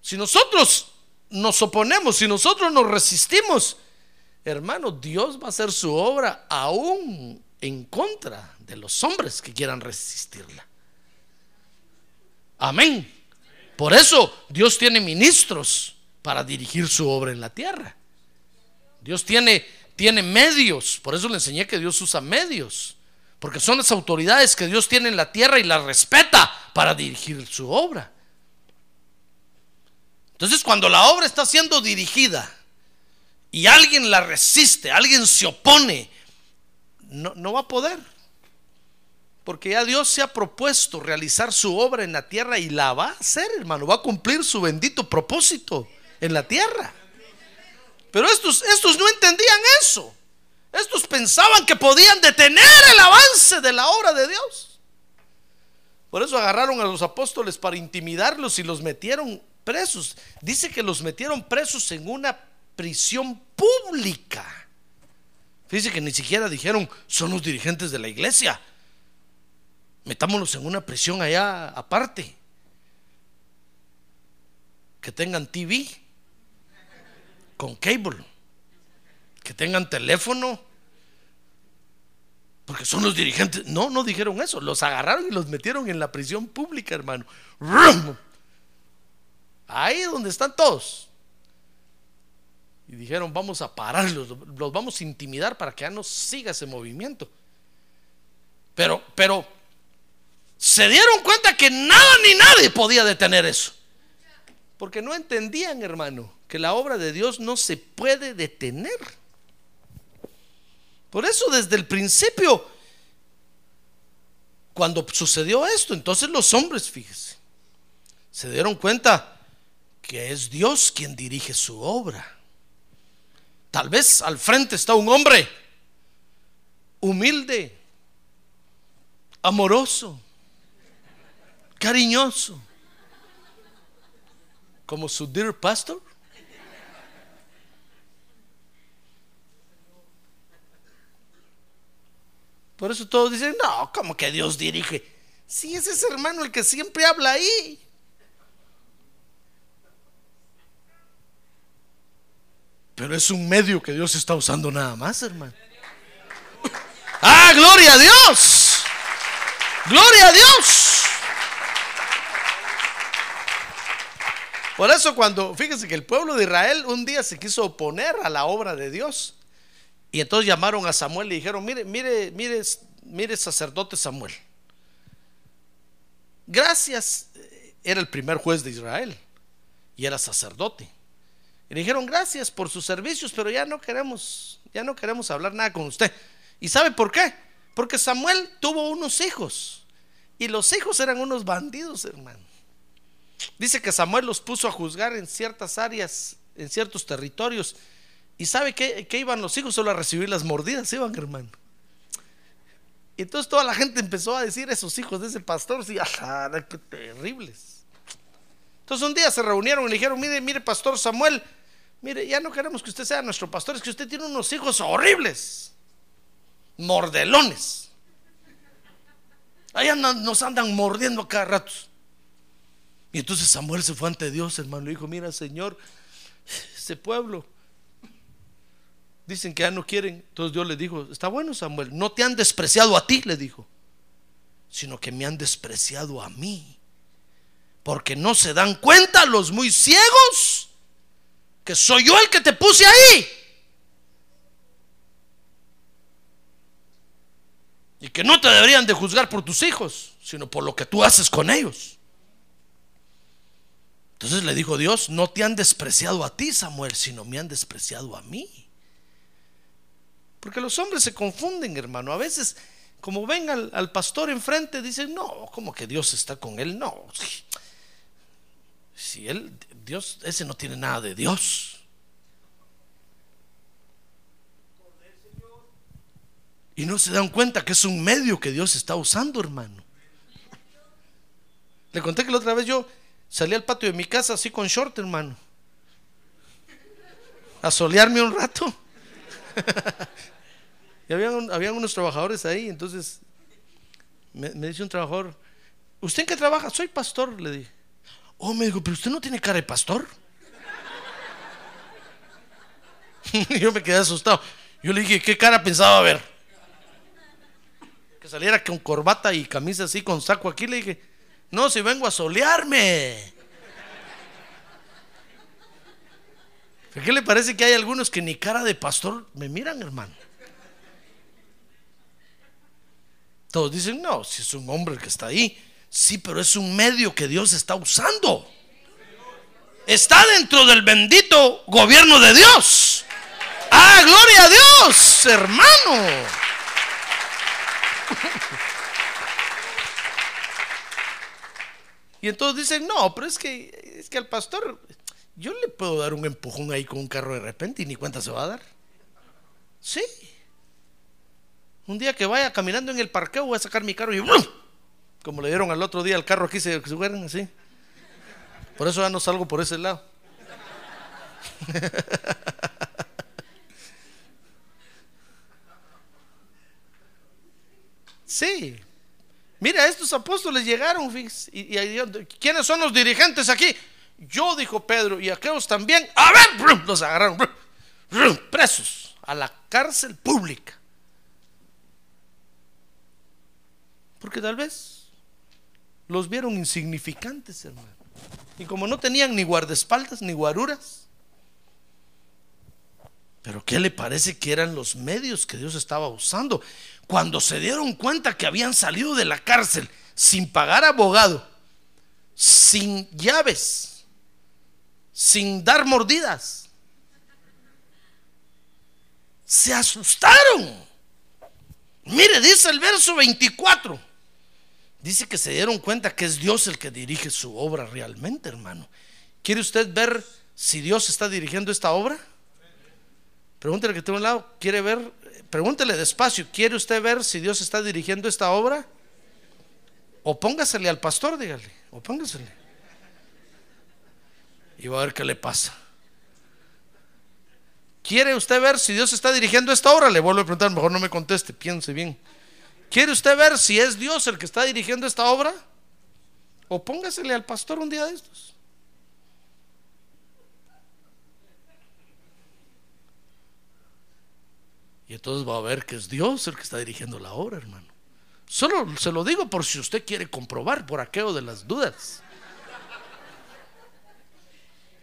Si nosotros nos oponemos, si nosotros nos resistimos, hermano, Dios va a hacer su obra aún en contra de los hombres que quieran resistirla. Amén. Por eso Dios tiene ministros para dirigir su obra en la tierra. Dios tiene, tiene medios. Por eso le enseñé que Dios usa medios. Porque son las autoridades que Dios tiene en la tierra y las respeta para dirigir su obra. Entonces cuando la obra está siendo dirigida y alguien la resiste, alguien se opone, no, no va a poder. Porque ya Dios se ha propuesto realizar su obra en la tierra y la va a hacer, hermano. Va a cumplir su bendito propósito en la tierra. Pero estos, estos no entendían eso. Estos pensaban que podían detener el avance de la obra de Dios. Por eso agarraron a los apóstoles para intimidarlos y los metieron presos. Dice que los metieron presos en una prisión pública. Fíjense que ni siquiera dijeron son los dirigentes de la iglesia metámonos en una prisión allá aparte. Que tengan TV con cable, que tengan teléfono, porque son los dirigentes. No, no dijeron eso, los agarraron y los metieron en la prisión pública, hermano. Ahí donde están todos. Y dijeron, vamos a pararlos, los vamos a intimidar para que ya no siga ese movimiento. Pero, pero se dieron cuenta que nada ni nadie podía detener eso. Porque no entendían, hermano, que la obra de Dios no se puede detener. Por eso desde el principio, cuando sucedió esto, entonces los hombres, fíjese, se dieron cuenta que es Dios quien dirige su obra. Tal vez al frente está un hombre humilde, amoroso, cariñoso, como su dear pastor. Por eso todos dicen, no, como que Dios dirige. Si ese es hermano el que siempre habla ahí. Pero es un medio que Dios está usando nada más, hermano. Ah, gloria a Dios. Gloria a Dios. Por eso cuando, fíjense que el pueblo de Israel un día se quiso oponer a la obra de Dios. Y entonces llamaron a Samuel y dijeron, mire, mire, mire, mire sacerdote Samuel. Gracias, era el primer juez de Israel y era sacerdote. Y le dijeron, gracias por sus servicios, pero ya no queremos, ya no queremos hablar nada con usted. ¿Y sabe por qué? Porque Samuel tuvo unos hijos y los hijos eran unos bandidos, hermano. Dice que Samuel los puso a juzgar en ciertas áreas, en ciertos territorios. ¿Y sabe qué, qué iban los hijos? Solo a recibir las mordidas, iban, hermano. Y entonces toda la gente empezó a decir, esos hijos de ese pastor, sí, ajá, qué terribles. Entonces un día se reunieron y le dijeron, mire, mire, pastor Samuel, mire, ya no queremos que usted sea nuestro pastor, es que usted tiene unos hijos horribles, mordelones. Ahí nos andan mordiendo cada rato. Y entonces Samuel se fue ante Dios, hermano, y dijo, mira, Señor, ese pueblo, dicen que ya no quieren. Entonces Dios le dijo, está bueno, Samuel, no te han despreciado a ti, le dijo, sino que me han despreciado a mí. Porque no se dan cuenta los muy ciegos que soy yo el que te puse ahí. Y que no te deberían de juzgar por tus hijos, sino por lo que tú haces con ellos. Entonces le dijo Dios, no te han despreciado a ti, Samuel, sino me han despreciado a mí. Porque los hombres se confunden, hermano. A veces, como ven al, pastor enfrente, dicen, no, como que Dios está con él. No. Si él, Dios, ese no tiene nada de Dios. Y no se dan cuenta que es un medio que Dios está usando, hermano. Le conté que la otra vez yo salí al patio de mi casa así con short, hermano. A solearme un rato. y habían, unos trabajadores ahí, entonces me, dice un trabajador, ¿usted en qué trabaja? Soy pastor, le dije. Oh, me dijo, pero usted no tiene cara de pastor. yo me quedé asustado. Yo le dije, ¿qué cara pensaba ver? Que saliera con corbata y camisa así, con saco aquí. Le dije, no, si vengo a solearme. ¿Qué le parece que hay algunos que ni cara de pastor me miran, hermano? Todos dicen, no, si es un hombre el que está ahí. Sí, pero es un medio que Dios está usando. Está dentro del bendito gobierno de Dios. Ah, gloria a Dios, hermano. Y entonces dicen, no, pero es que, es que al pastor yo le puedo dar un empujón ahí con un carro de repente y ni cuenta se va a dar. Sí. Un día que vaya caminando en el parqueo voy a sacar mi carro y como le dieron al otro día al carro aquí se subieron así. Por eso ya no salgo por ese lado. Sí. Mira, estos apóstoles llegaron, y, y, ¿quiénes son los dirigentes aquí? Yo, dijo Pedro, y aquellos también, a ver, los agarraron, presos a la cárcel pública. Porque tal vez los vieron insignificantes, hermano. Y como no tenían ni guardaespaldas ni guaruras, pero ¿qué le parece que eran los medios que Dios estaba usando? Cuando se dieron cuenta que habían salido de la cárcel sin pagar abogado, sin llaves, sin dar mordidas. Se asustaron. Mire, dice el verso 24. Dice que se dieron cuenta que es Dios el que dirige su obra realmente, hermano. ¿Quiere usted ver si Dios está dirigiendo esta obra? Pregúntele que tengo un lado, ¿quiere ver? Pregúntele despacio, ¿quiere usted ver si Dios está dirigiendo esta obra? O póngasele al pastor, dígale, o póngasele y va a ver qué le pasa. ¿Quiere usted ver si Dios está dirigiendo esta obra? Le vuelvo a preguntar, mejor no me conteste, piense bien. ¿Quiere usted ver si es Dios el que está dirigiendo esta obra? O póngasele al pastor un día de estos. Y entonces va a ver que es Dios el que está dirigiendo la obra, hermano. Solo se lo digo por si usted quiere comprobar por aquello de las dudas.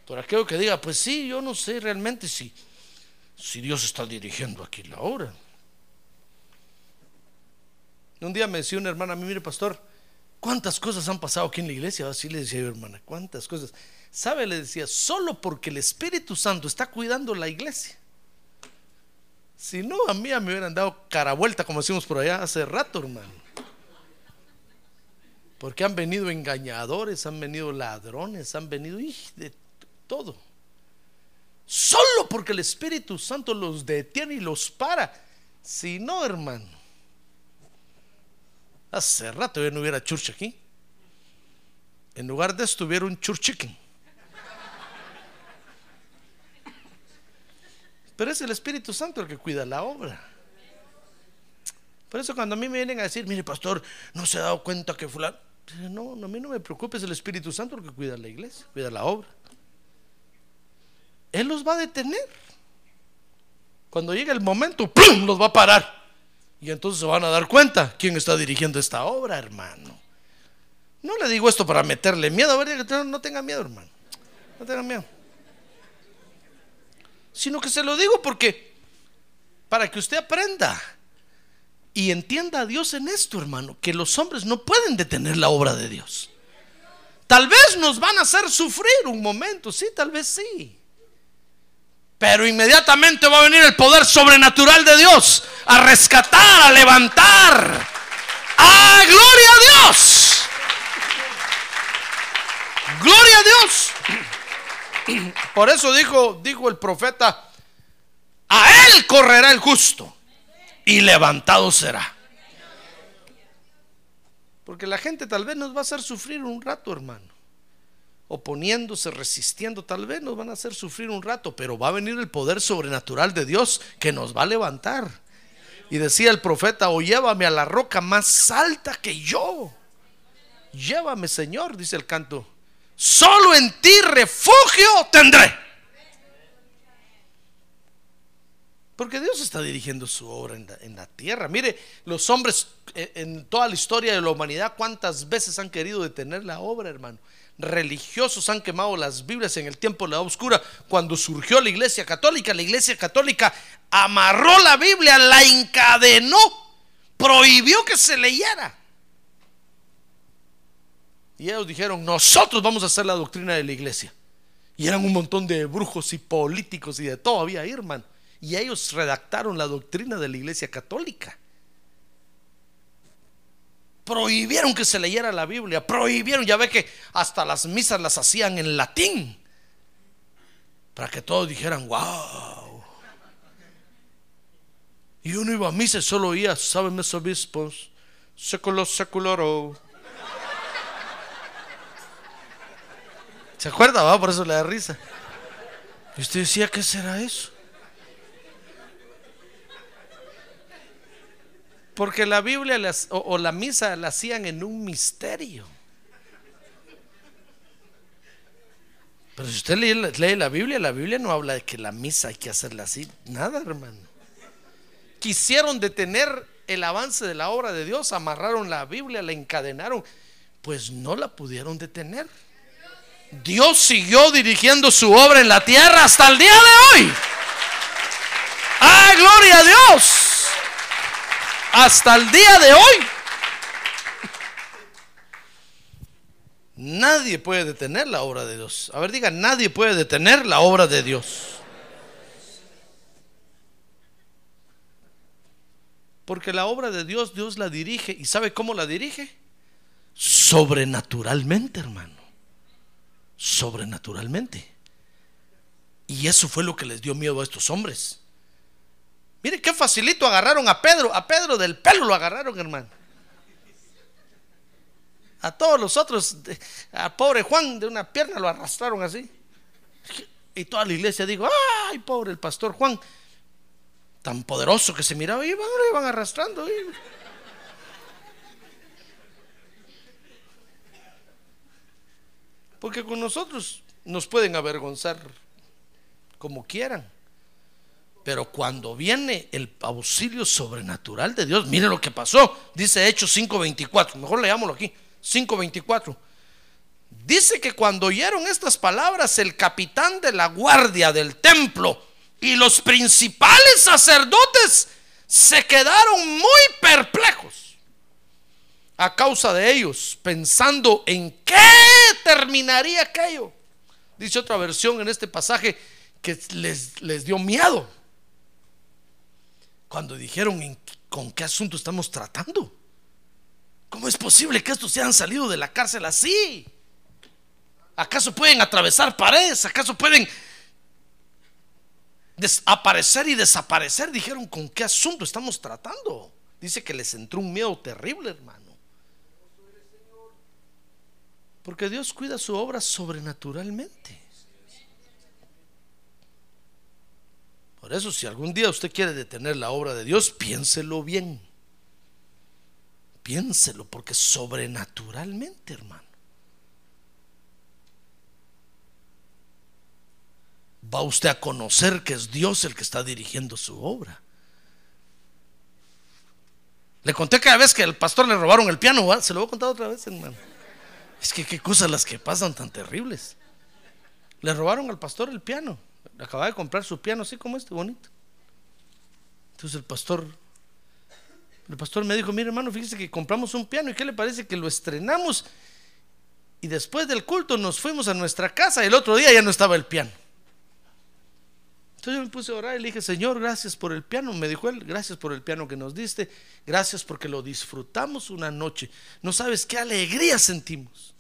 Por aquello que diga, pues sí, yo no sé realmente si, si Dios está dirigiendo aquí la obra. Un día me decía una hermana a mí, mire pastor, ¿cuántas cosas han pasado aquí en la iglesia? Así le decía yo, hermana, ¿cuántas cosas? ¿Sabe? Le decía, solo porque el Espíritu Santo está cuidando la iglesia. Si no, a mí me hubieran dado cara vuelta, como decimos por allá hace rato, hermano. Porque han venido engañadores, han venido ladrones, han venido de todo. Solo porque el Espíritu Santo los detiene y los para. Si no, hermano. Hace rato ya no hubiera church aquí. En lugar de esto hubiera un church chicken. Pero es el Espíritu Santo el que cuida la obra. Por eso cuando a mí me vienen a decir, mire pastor, no se ha dado cuenta que fulano... No, a mí no me preocupe, es el Espíritu Santo el que cuida la iglesia, cuida la obra. Él los va a detener. Cuando llegue el momento, ¡pum! los va a parar. Y entonces se van a dar cuenta quién está dirigiendo esta obra, hermano. No le digo esto para meterle miedo, a ver, no tenga miedo, hermano. No tenga miedo sino que se lo digo porque para que usted aprenda y entienda a Dios en esto, hermano, que los hombres no pueden detener la obra de Dios. Tal vez nos van a hacer sufrir un momento, sí, tal vez sí. Pero inmediatamente va a venir el poder sobrenatural de Dios a rescatar, a levantar. ¡Ah, gloria a Dios! ¡Gloria a Dios! Por eso dijo, dijo el profeta, a él correrá el justo y levantado será. Porque la gente tal vez nos va a hacer sufrir un rato, hermano. Oponiéndose, resistiendo, tal vez nos van a hacer sufrir un rato, pero va a venir el poder sobrenatural de Dios que nos va a levantar. Y decía el profeta, o llévame a la roca más alta que yo. Llévame, Señor, dice el canto solo en ti refugio tendré. Porque Dios está dirigiendo su obra en la, tierra. Mire, los hombres eh, en toda la historia de la humanidad, cuántas veces han querido detener la obra, hermano. Religiosos han quemado las Biblias en el tiempo de la oscura. Cuando surgió la iglesia católica, la iglesia católica amarró la Biblia, la encadenó, prohibió que se leyera. Y ellos dijeron, nosotros vamos a hacer la doctrina de la iglesia. Y eran un montón de brujos y políticos y de todo había hermano. Y ellos redactaron la doctrina de la iglesia católica. Prohibieron que se leyera la Biblia, prohibieron, ya ve que hasta las misas las hacían en latín. Para que todos dijeran, wow. Y uno iba a misa y solo oía, saben mis obispos, seculo seculoro ¿Se acuerda? Va? Por eso le da risa. Y usted decía, ¿qué será eso? Porque la Biblia o, la misa la hacían en un misterio. Pero si usted lee, lee, la Biblia, la Biblia no habla de que la misa hay que hacerla así. Nada, hermano. Quisieron detener el avance de la obra de Dios, amarraron la Biblia, la encadenaron. Pues no la pudieron detener. Dios siguió dirigiendo su obra en la tierra hasta el día de hoy. ¡Ah, gloria a Dios! Hasta el día de hoy. Nadie puede detener la obra de Dios. A ver, diga, nadie puede detener la obra de Dios. Porque la obra de Dios, Dios la dirige. ¿Y sabe cómo la dirige? Sobrenaturalmente, hermano sobrenaturalmente. Y eso fue lo que les dio miedo a estos hombres. Mire qué facilito agarraron a Pedro. A Pedro del pelo lo agarraron, hermano. A todos los otros, a pobre Juan de una pierna lo arrastraron así. Y toda la iglesia dijo, ay, pobre el pastor Juan, tan poderoso que se miraba, y iban, iban arrastrando. Porque con nosotros nos pueden avergonzar como quieran. Pero cuando viene el auxilio sobrenatural de Dios, mire lo que pasó. Dice Hechos 5:24. Mejor leámoslo aquí. 5:24. Dice que cuando oyeron estas palabras, el capitán de la guardia del templo y los principales sacerdotes se quedaron muy perplejos a causa de ellos, pensando en qué terminaría aquello. Dice otra versión en este pasaje que les, les dio miedo cuando dijeron con qué asunto estamos tratando. ¿Cómo es posible que estos se han salido de la cárcel así? ¿Acaso pueden atravesar paredes? ¿Acaso pueden aparecer y desaparecer? Dijeron, ¿con qué asunto estamos tratando? Dice que les entró un miedo terrible, hermano. Porque Dios cuida su obra sobrenaturalmente. Por eso, si algún día usted quiere detener la obra de Dios, piénselo bien. Piénselo, porque sobrenaturalmente, hermano. Va usted a conocer que es Dios el que está dirigiendo su obra. Le conté cada vez que al pastor le robaron el piano, se lo voy a contar otra vez, hermano. Es que qué cosas las que pasan tan terribles. Le robaron al pastor el piano. Acababa de comprar su piano así como este, bonito. Entonces el pastor, el pastor me dijo, mire hermano, fíjese que compramos un piano y qué le parece que lo estrenamos y después del culto nos fuimos a nuestra casa y el otro día ya no estaba el piano. Entonces yo me puse a orar y le dije, Señor, gracias por el piano. Me dijo él, gracias por el piano que nos diste. Gracias porque lo disfrutamos una noche. No sabes qué alegría sentimos.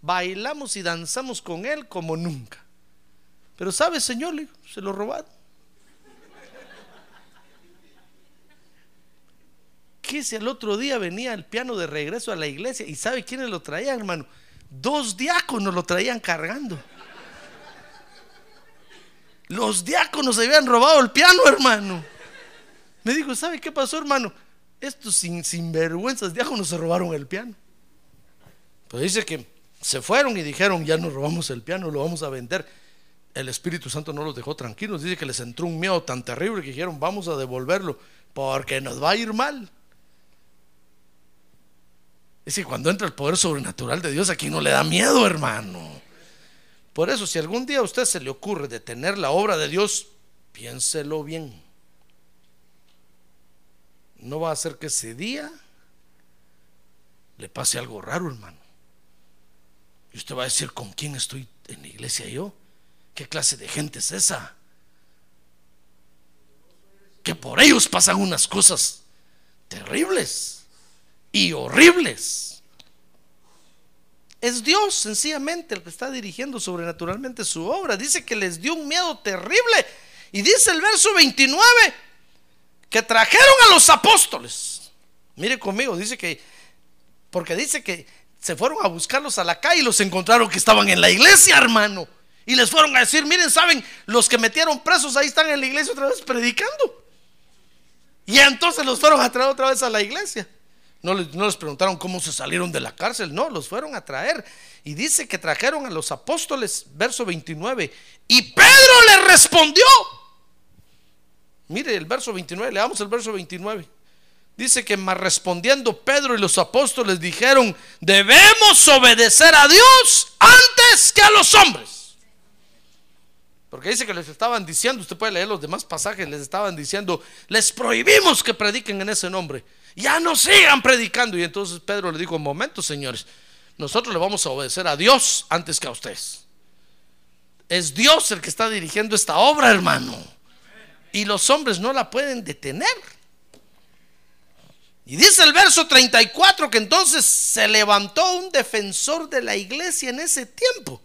Bailamos y danzamos con él como nunca. Pero sabes, Señor, le digo, se lo robaron. ¿Qué si el otro día venía el piano de regreso a la iglesia? ¿Y sabe quiénes lo traían, hermano? Dos diáconos lo traían cargando. Los diáconos se habían robado el piano, hermano. Me dijo, ¿sabe qué pasó, hermano? Estos sin, sinvergüenzas diáconos se robaron el piano. Pues dice que se fueron y dijeron, ya nos robamos el piano, lo vamos a vender. El Espíritu Santo no los dejó tranquilos. Dice que les entró un miedo tan terrible que dijeron, vamos a devolverlo porque nos va a ir mal. Es que cuando entra el poder sobrenatural de Dios, aquí no le da miedo, hermano. Por eso, si algún día a usted se le ocurre detener la obra de Dios, piénselo bien. No va a hacer que ese día le pase algo raro, hermano. Y usted va a decir, ¿con quién estoy en la iglesia yo? ¿Qué clase de gente es esa? Que por ellos pasan unas cosas terribles y horribles. Es Dios sencillamente el que está dirigiendo sobrenaturalmente su obra. Dice que les dio un miedo terrible. Y dice el verso 29 que trajeron a los apóstoles. Mire conmigo, dice que, porque dice que se fueron a buscarlos a la calle y los encontraron que estaban en la iglesia, hermano. Y les fueron a decir, miren, saben, los que metieron presos ahí están en la iglesia otra vez predicando. Y entonces los fueron a traer otra vez a la iglesia. No les, no les, preguntaron cómo se salieron de la cárcel, no, los fueron a traer. Y dice que trajeron a los apóstoles, verso 29. Y Pedro le respondió. Mire el verso 29, leamos el verso 29. Dice que más respondiendo Pedro y los apóstoles dijeron, debemos obedecer a Dios antes que a los hombres. Porque dice que les estaban diciendo, usted puede leer los demás pasajes, les estaban diciendo, les prohibimos que prediquen en ese nombre. Ya no sigan predicando. Y entonces Pedro le dijo, un momento, señores, nosotros le vamos a obedecer a Dios antes que a ustedes. Es Dios el que está dirigiendo esta obra, hermano. Y los hombres no la pueden detener. Y dice el verso 34 que entonces se levantó un defensor de la iglesia en ese tiempo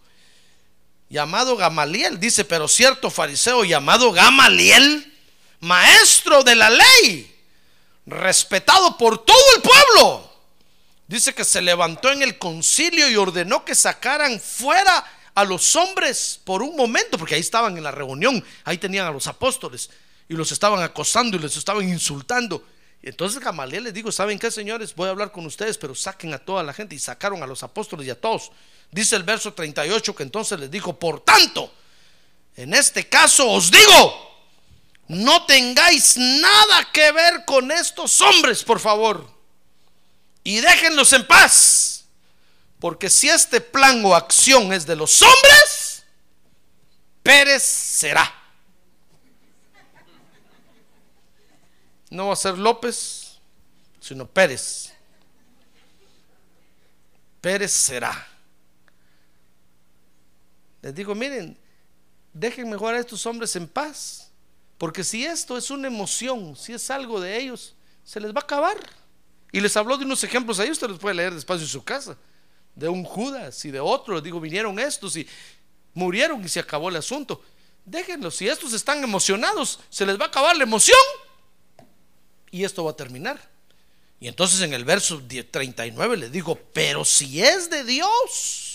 llamado Gamaliel. Dice, pero cierto fariseo llamado Gamaliel, maestro de la ley, respetado por todo el pueblo. Dice que se levantó en el concilio y ordenó que sacaran fuera a los hombres por un momento, porque ahí estaban en la reunión, ahí tenían a los apóstoles y los estaban acosando y les estaban insultando. Entonces Gamaliel les dijo, ¿saben qué, señores? Voy a hablar con ustedes, pero saquen a toda la gente y sacaron a los apóstoles y a todos. Dice el verso 38 que entonces les dijo, por tanto, en este caso os digo, No tengáis nada que ver con estos hombres, por favor. Y déjenlos en paz. Porque si este plan o acción es de los hombres, Pérez será. No va a ser López, sino Pérez. Pérez será. Les digo, miren, dejen mejor a estos hombres en paz. Porque si esto es una emoción, si es algo de ellos, se les va a acabar. Y les habló de unos ejemplos ahí, usted los puede leer despacio en su casa. De un Judas y de otro. Digo, vinieron estos y murieron y se acabó el asunto. Déjenlos, si estos están emocionados, se les va a acabar la emoción. Y esto va a terminar. Y entonces en el verso 39 le digo, pero si es de Dios,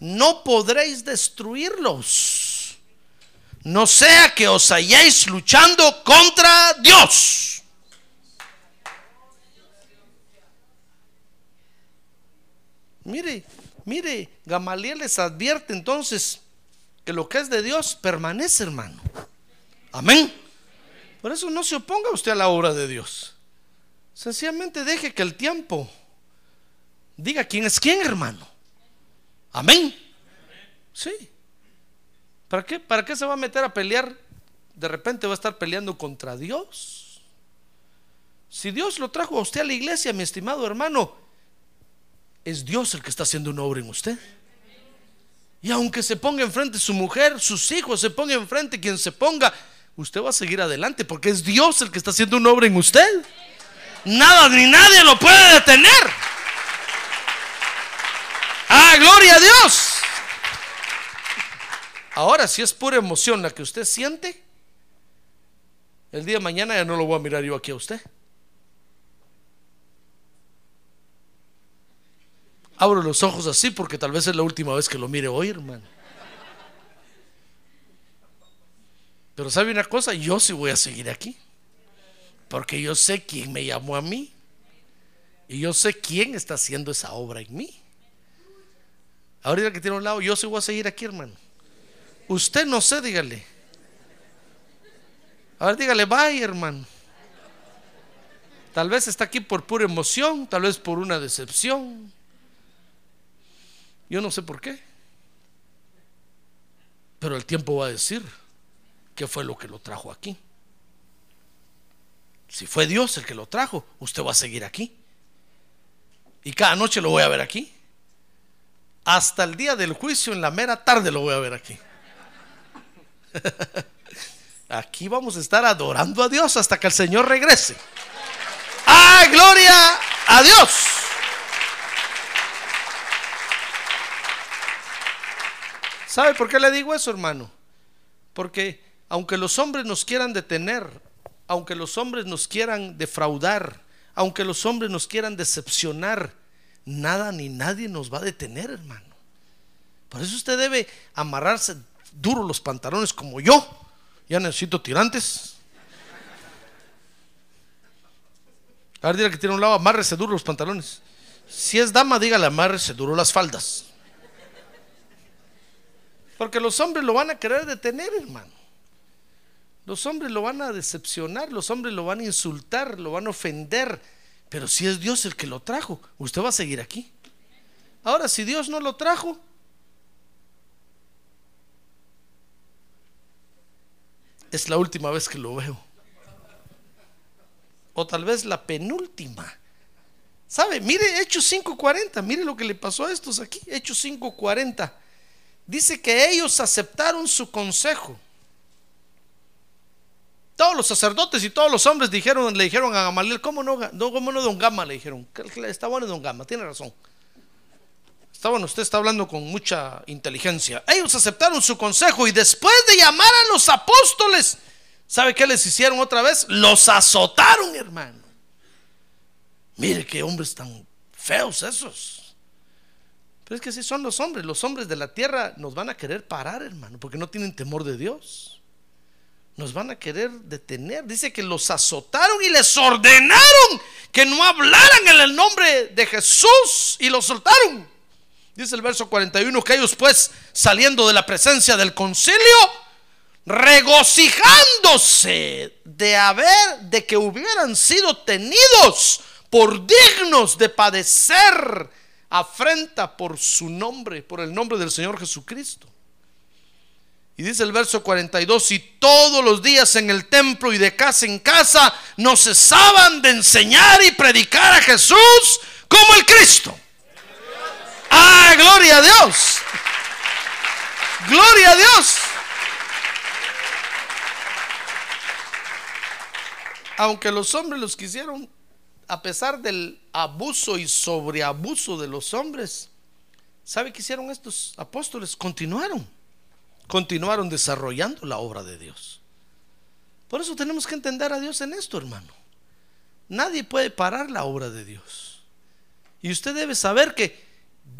no podréis destruirlos. No sea que os halléis luchando contra Dios. Mire, mire, Gamaliel les advierte entonces que lo que es de Dios permanece, hermano. Amén. Por eso no se oponga usted a la obra de Dios. Sencillamente deje que el tiempo diga quién es quién, hermano. Amén. Sí. ¿Para qué? ¿Para qué se va a meter a pelear? De repente va a estar peleando contra Dios. Si Dios lo trajo a usted a la iglesia, mi estimado hermano, es Dios el que está haciendo una obra en usted. Y aunque se ponga enfrente su mujer, sus hijos, se ponga enfrente quien se ponga, usted va a seguir adelante porque es Dios el que está haciendo una obra en usted. Nada ni nadie lo puede detener. Gloria a Dios. Ahora, si es pura emoción la que usted siente, el día de mañana ya no lo voy a mirar yo aquí a usted. Abro los ojos así porque tal vez es la última vez que lo mire hoy, hermano. Pero sabe una cosa, yo sí voy a seguir aquí. Porque yo sé quién me llamó a mí. Y yo sé quién está haciendo esa obra en mí. Ahorita que tiene un lado, yo sí voy a seguir aquí, hermano. Usted no sé, dígale. A ver, dígale, vaya, hermano. Tal vez está aquí por pura emoción, tal vez por una decepción. Yo no sé por qué. Pero el tiempo va a decir qué fue lo que lo trajo aquí. Si fue Dios el que lo trajo, usted va a seguir aquí. Y cada noche lo voy a ver aquí. Hasta el día del juicio, en la mera tarde, lo voy a ver aquí. Aquí vamos a estar adorando a Dios hasta que el Señor regrese. ¡Ah, gloria a Dios! ¿Sabe por qué le digo eso, hermano? Porque aunque los hombres nos quieran detener, aunque los hombres nos quieran defraudar, aunque los hombres nos quieran decepcionar, nada ni nadie nos va a detener, hermano. Por eso usted debe amarrarse duro los pantalones como yo. Ya necesito tirantes. A ver, dígale que tiene un lado, amárrese duro los pantalones. Si es dama, dígale, amárrese duro las faldas. Porque los hombres lo van a querer detener, hermano. Los hombres lo van a decepcionar, los hombres lo van a insultar, lo van a ofender. Pero si es Dios el que lo trajo, usted va a seguir aquí. Ahora, si Dios no lo trajo, es la última vez que lo veo. O tal vez la penúltima. ¿Sabe? Mire Hechos 5.40. Mire lo que le pasó a estos aquí. Hechos 5.40. Dice que ellos aceptaron su consejo. Todos los sacerdotes y todos los hombres dijeron, le dijeron a Gamaliel, ¿cómo no, no, cómo no don Gama? Le dijeron, está bueno don Gama, tiene razón. Está bueno, usted está hablando con mucha inteligencia. Ellos aceptaron su consejo y después de llamar a los apóstoles, ¿sabe qué les hicieron otra vez? Los azotaron, hermano. Mire qué hombres tan feos esos. Pero es que si son los hombres. Los hombres de la tierra nos van a querer parar, hermano, porque no tienen temor de Dios. Nos van a querer detener. Dice que los azotaron y les ordenaron que no hablaran en el nombre de Jesús y los soltaron. Dice el verso 41 que ellos pues saliendo de la presencia del concilio regocijándose de haber, de que hubieran sido tenidos por dignos de padecer afrenta por su nombre, por el nombre del Señor Jesucristo. Y dice el verso 42, y todos los días en el templo y de casa en casa no cesaban de enseñar y predicar a Jesús como el Cristo. Ah, gloria a Dios. Gloria a Dios. Aunque los hombres los quisieron, a pesar del abuso y sobreabuso de los hombres, ¿sabe qué hicieron estos apóstoles? Continuaron, continuaron desarrollando la obra de Dios. Por eso tenemos que entender a Dios en esto, hermano. Nadie puede parar la obra de Dios. Y usted debe saber que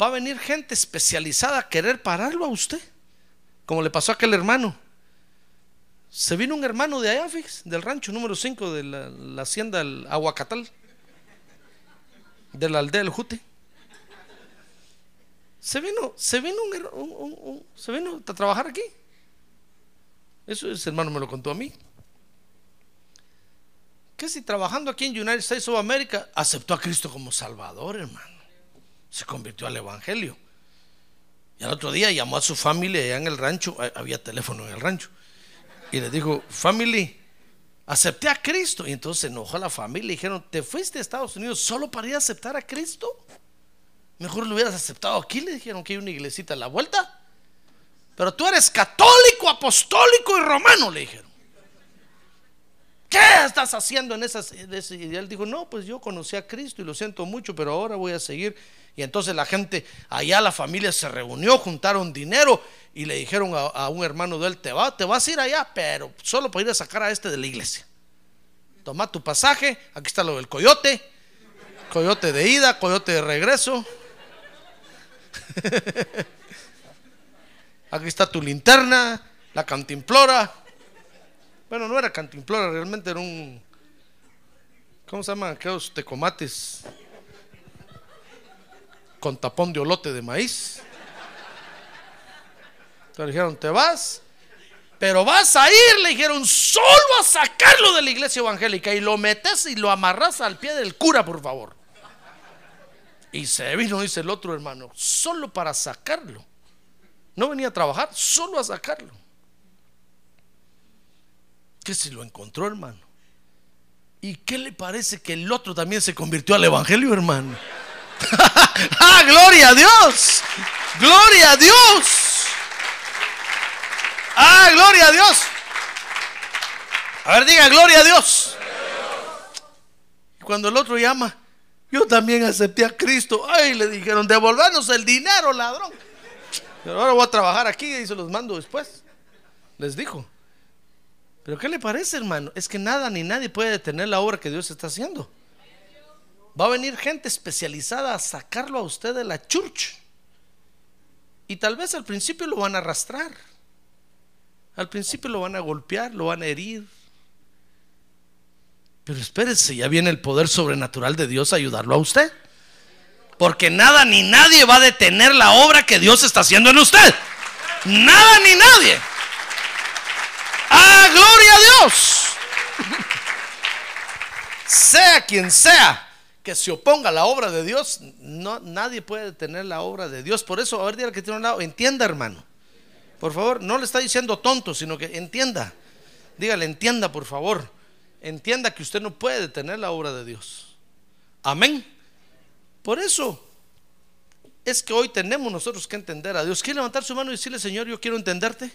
va a venir gente especializada a querer pararlo a usted, como le pasó a aquel hermano. Se vino un hermano de allá, del rancho número 5 de la, hacienda del Aguacatal, de la aldea del Jute. Se vino, se vino, a trabajar aquí. Eso ese hermano me lo contó a mí. Que si trabajando aquí en United States of America aceptó a Cristo como Salvador, hermano. Se convirtió al Evangelio. Y al otro día llamó a su familia allá en el rancho, había teléfono en el rancho y le dijo, family, acepté a Cristo. Y entonces se enojó a la familia y dijeron, ¿te fuiste a Estados Unidos solo para ir a aceptar a Cristo? Mejor lo hubieras aceptado aquí, le dijeron que hay una iglesita a la vuelta. Pero tú eres católico, apostólico y romano, le dijeron. ¿Qué estás haciendo en esas? Y él dijo, no, pues yo conocí a Cristo y lo siento mucho, pero ahora voy a seguir. Y entonces la gente, allá la familia se reunió, juntaron dinero y le dijeron a, un hermano de él, te, va, te vas a ir allá, pero solo para ir a sacar a este de la iglesia. Toma tu pasaje, aquí está lo del coyote, coyote de ida, coyote de regreso. aquí está tu linterna, la cantimplora. Bueno, no era cantimplora, realmente era un... ¿Cómo se llaman aquellos tecomates? Con tapón de olote de maíz. Entonces dijeron, te vas, pero vas a ir, le dijeron, solo a sacarlo de la iglesia evangélica y lo metes y lo amarras al pie del cura, por favor. Y se vino, dice el otro hermano, solo para sacarlo. No venía a trabajar, solo a sacarlo. ¿Qué si lo encontró, hermano? ¿Y qué le parece que el otro también se convirtió al evangelio, hermano? ¡Ah, gloria a Dios! ¡Gloria a Dios! Ah, gloria a Dios. A ver, diga, gloria a Dios. Cuando el otro llama, yo también acepté a Cristo. Ay, le dijeron, devolvernos el dinero, ladrón. Pero ahora voy a trabajar aquí y se los mando después. Les dijo. Pero ¿qué le parece, hermano? Es que nada ni nadie puede detener la obra que Dios está haciendo. Va a venir gente especializada a sacarlo a usted de la church. Y tal vez al principio lo van a arrastrar. Al principio lo van a golpear, lo van a herir. Pero espérese, ya viene el poder sobrenatural de Dios a ayudarlo a usted. Porque nada ni nadie va a detener la obra que Dios está haciendo en usted. Nada ni nadie. ¡Ah, gloria a Dios! sea quien sea que se oponga a la obra de Dios, no, nadie puede detener la obra de Dios. Por eso, a ver, dígale que tiene un lado, entienda, hermano. Por favor, no le está diciendo tonto, sino que entienda. Dígale, entienda, por favor. Entienda que usted no puede detener la obra de Dios. Amén. Por eso es que hoy tenemos nosotros que entender a Dios. ¿Quiere levantar su mano y decirle, Señor, yo quiero entenderte?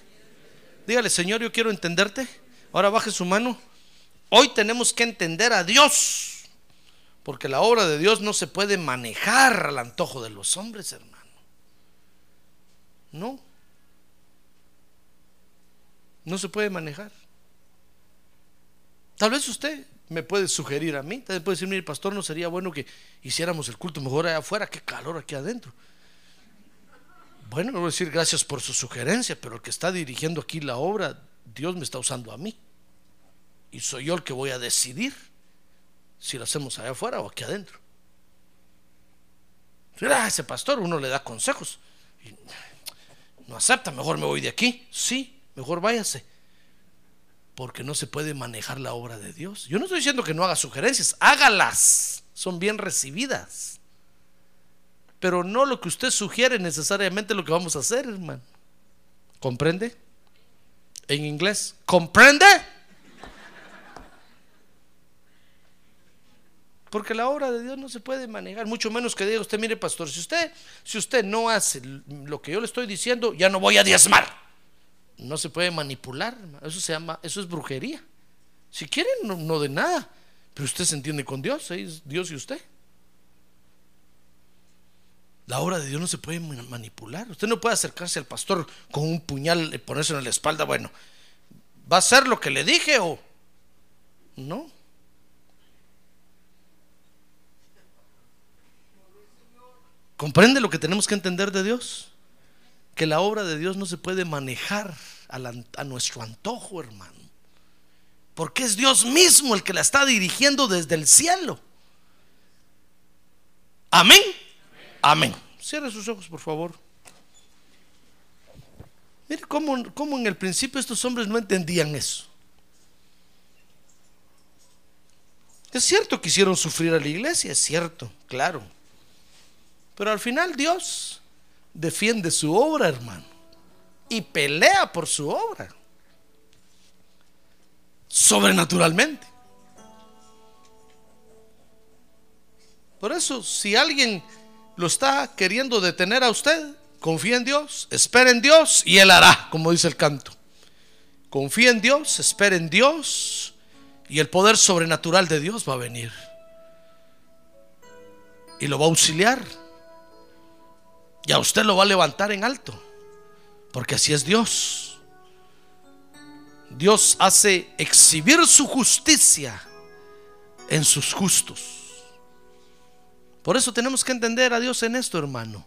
Dígale, Señor, yo quiero entenderte. Ahora baje su mano. Hoy tenemos que entender a Dios. Porque la obra de Dios no se puede manejar al antojo de los hombres, hermano. No. No se puede manejar. Tal vez usted me puede sugerir a mí, tal vez puede decir, mire, pastor, no sería bueno que hiciéramos el culto mejor allá afuera, qué calor aquí adentro. Bueno, no voy a decir gracias por su sugerencia, pero el que está dirigiendo aquí la obra, Dios me está usando a mí. Y soy yo el que voy a decidir si lo hacemos allá afuera o aquí adentro. Ah, ese pastor, uno le da consejos. no acepta, mejor me voy de aquí. Sí, mejor váyase. Porque no se puede manejar la obra de Dios. Yo no estoy diciendo que no haga sugerencias, hágalas. Son bien recibidas. Pero no lo que usted sugiere necesariamente lo que vamos a hacer, hermano. ¿Comprende? En inglés, ¿comprende? Porque la obra de Dios no se puede manejar, mucho menos que diga usted, mire pastor, si usted, si usted no hace lo que yo le estoy diciendo, ya no voy a diezmar. No se puede manipular, eso se llama, eso es brujería. Si quiere, no, de nada, pero usted se entiende con Dios, Dios y usted. La obra de Dios no se puede manipular. Usted no puede acercarse al pastor con un puñal y ponerse en la espalda. Bueno, ¿va a hacer lo que le dije o no? ¿Comprende lo que tenemos que entender de Dios? Que la obra de Dios no se puede manejar a, nuestro antojo, hermano. Porque es Dios mismo el que la está dirigiendo desde el cielo. Amén. Amén. Cierre sus ojos, por favor. Mire cómo, cómo en el principio estos hombres no entendían eso. Es cierto que hicieron sufrir a la iglesia, es cierto, claro. Pero al final Dios defiende su obra, hermano. Y pelea por su obra. Sobrenaturalmente. Por eso, si alguien lo está queriendo detener a usted, confía en Dios, espera en Dios y Él hará, como dice el canto. Confía en Dios, espera en Dios y el poder sobrenatural de Dios va a venir. Y lo va a auxiliar y a usted lo va a levantar en alto. Porque así es Dios. Dios hace exhibir su justicia en sus justos. Por eso tenemos que entender a Dios en esto, hermano.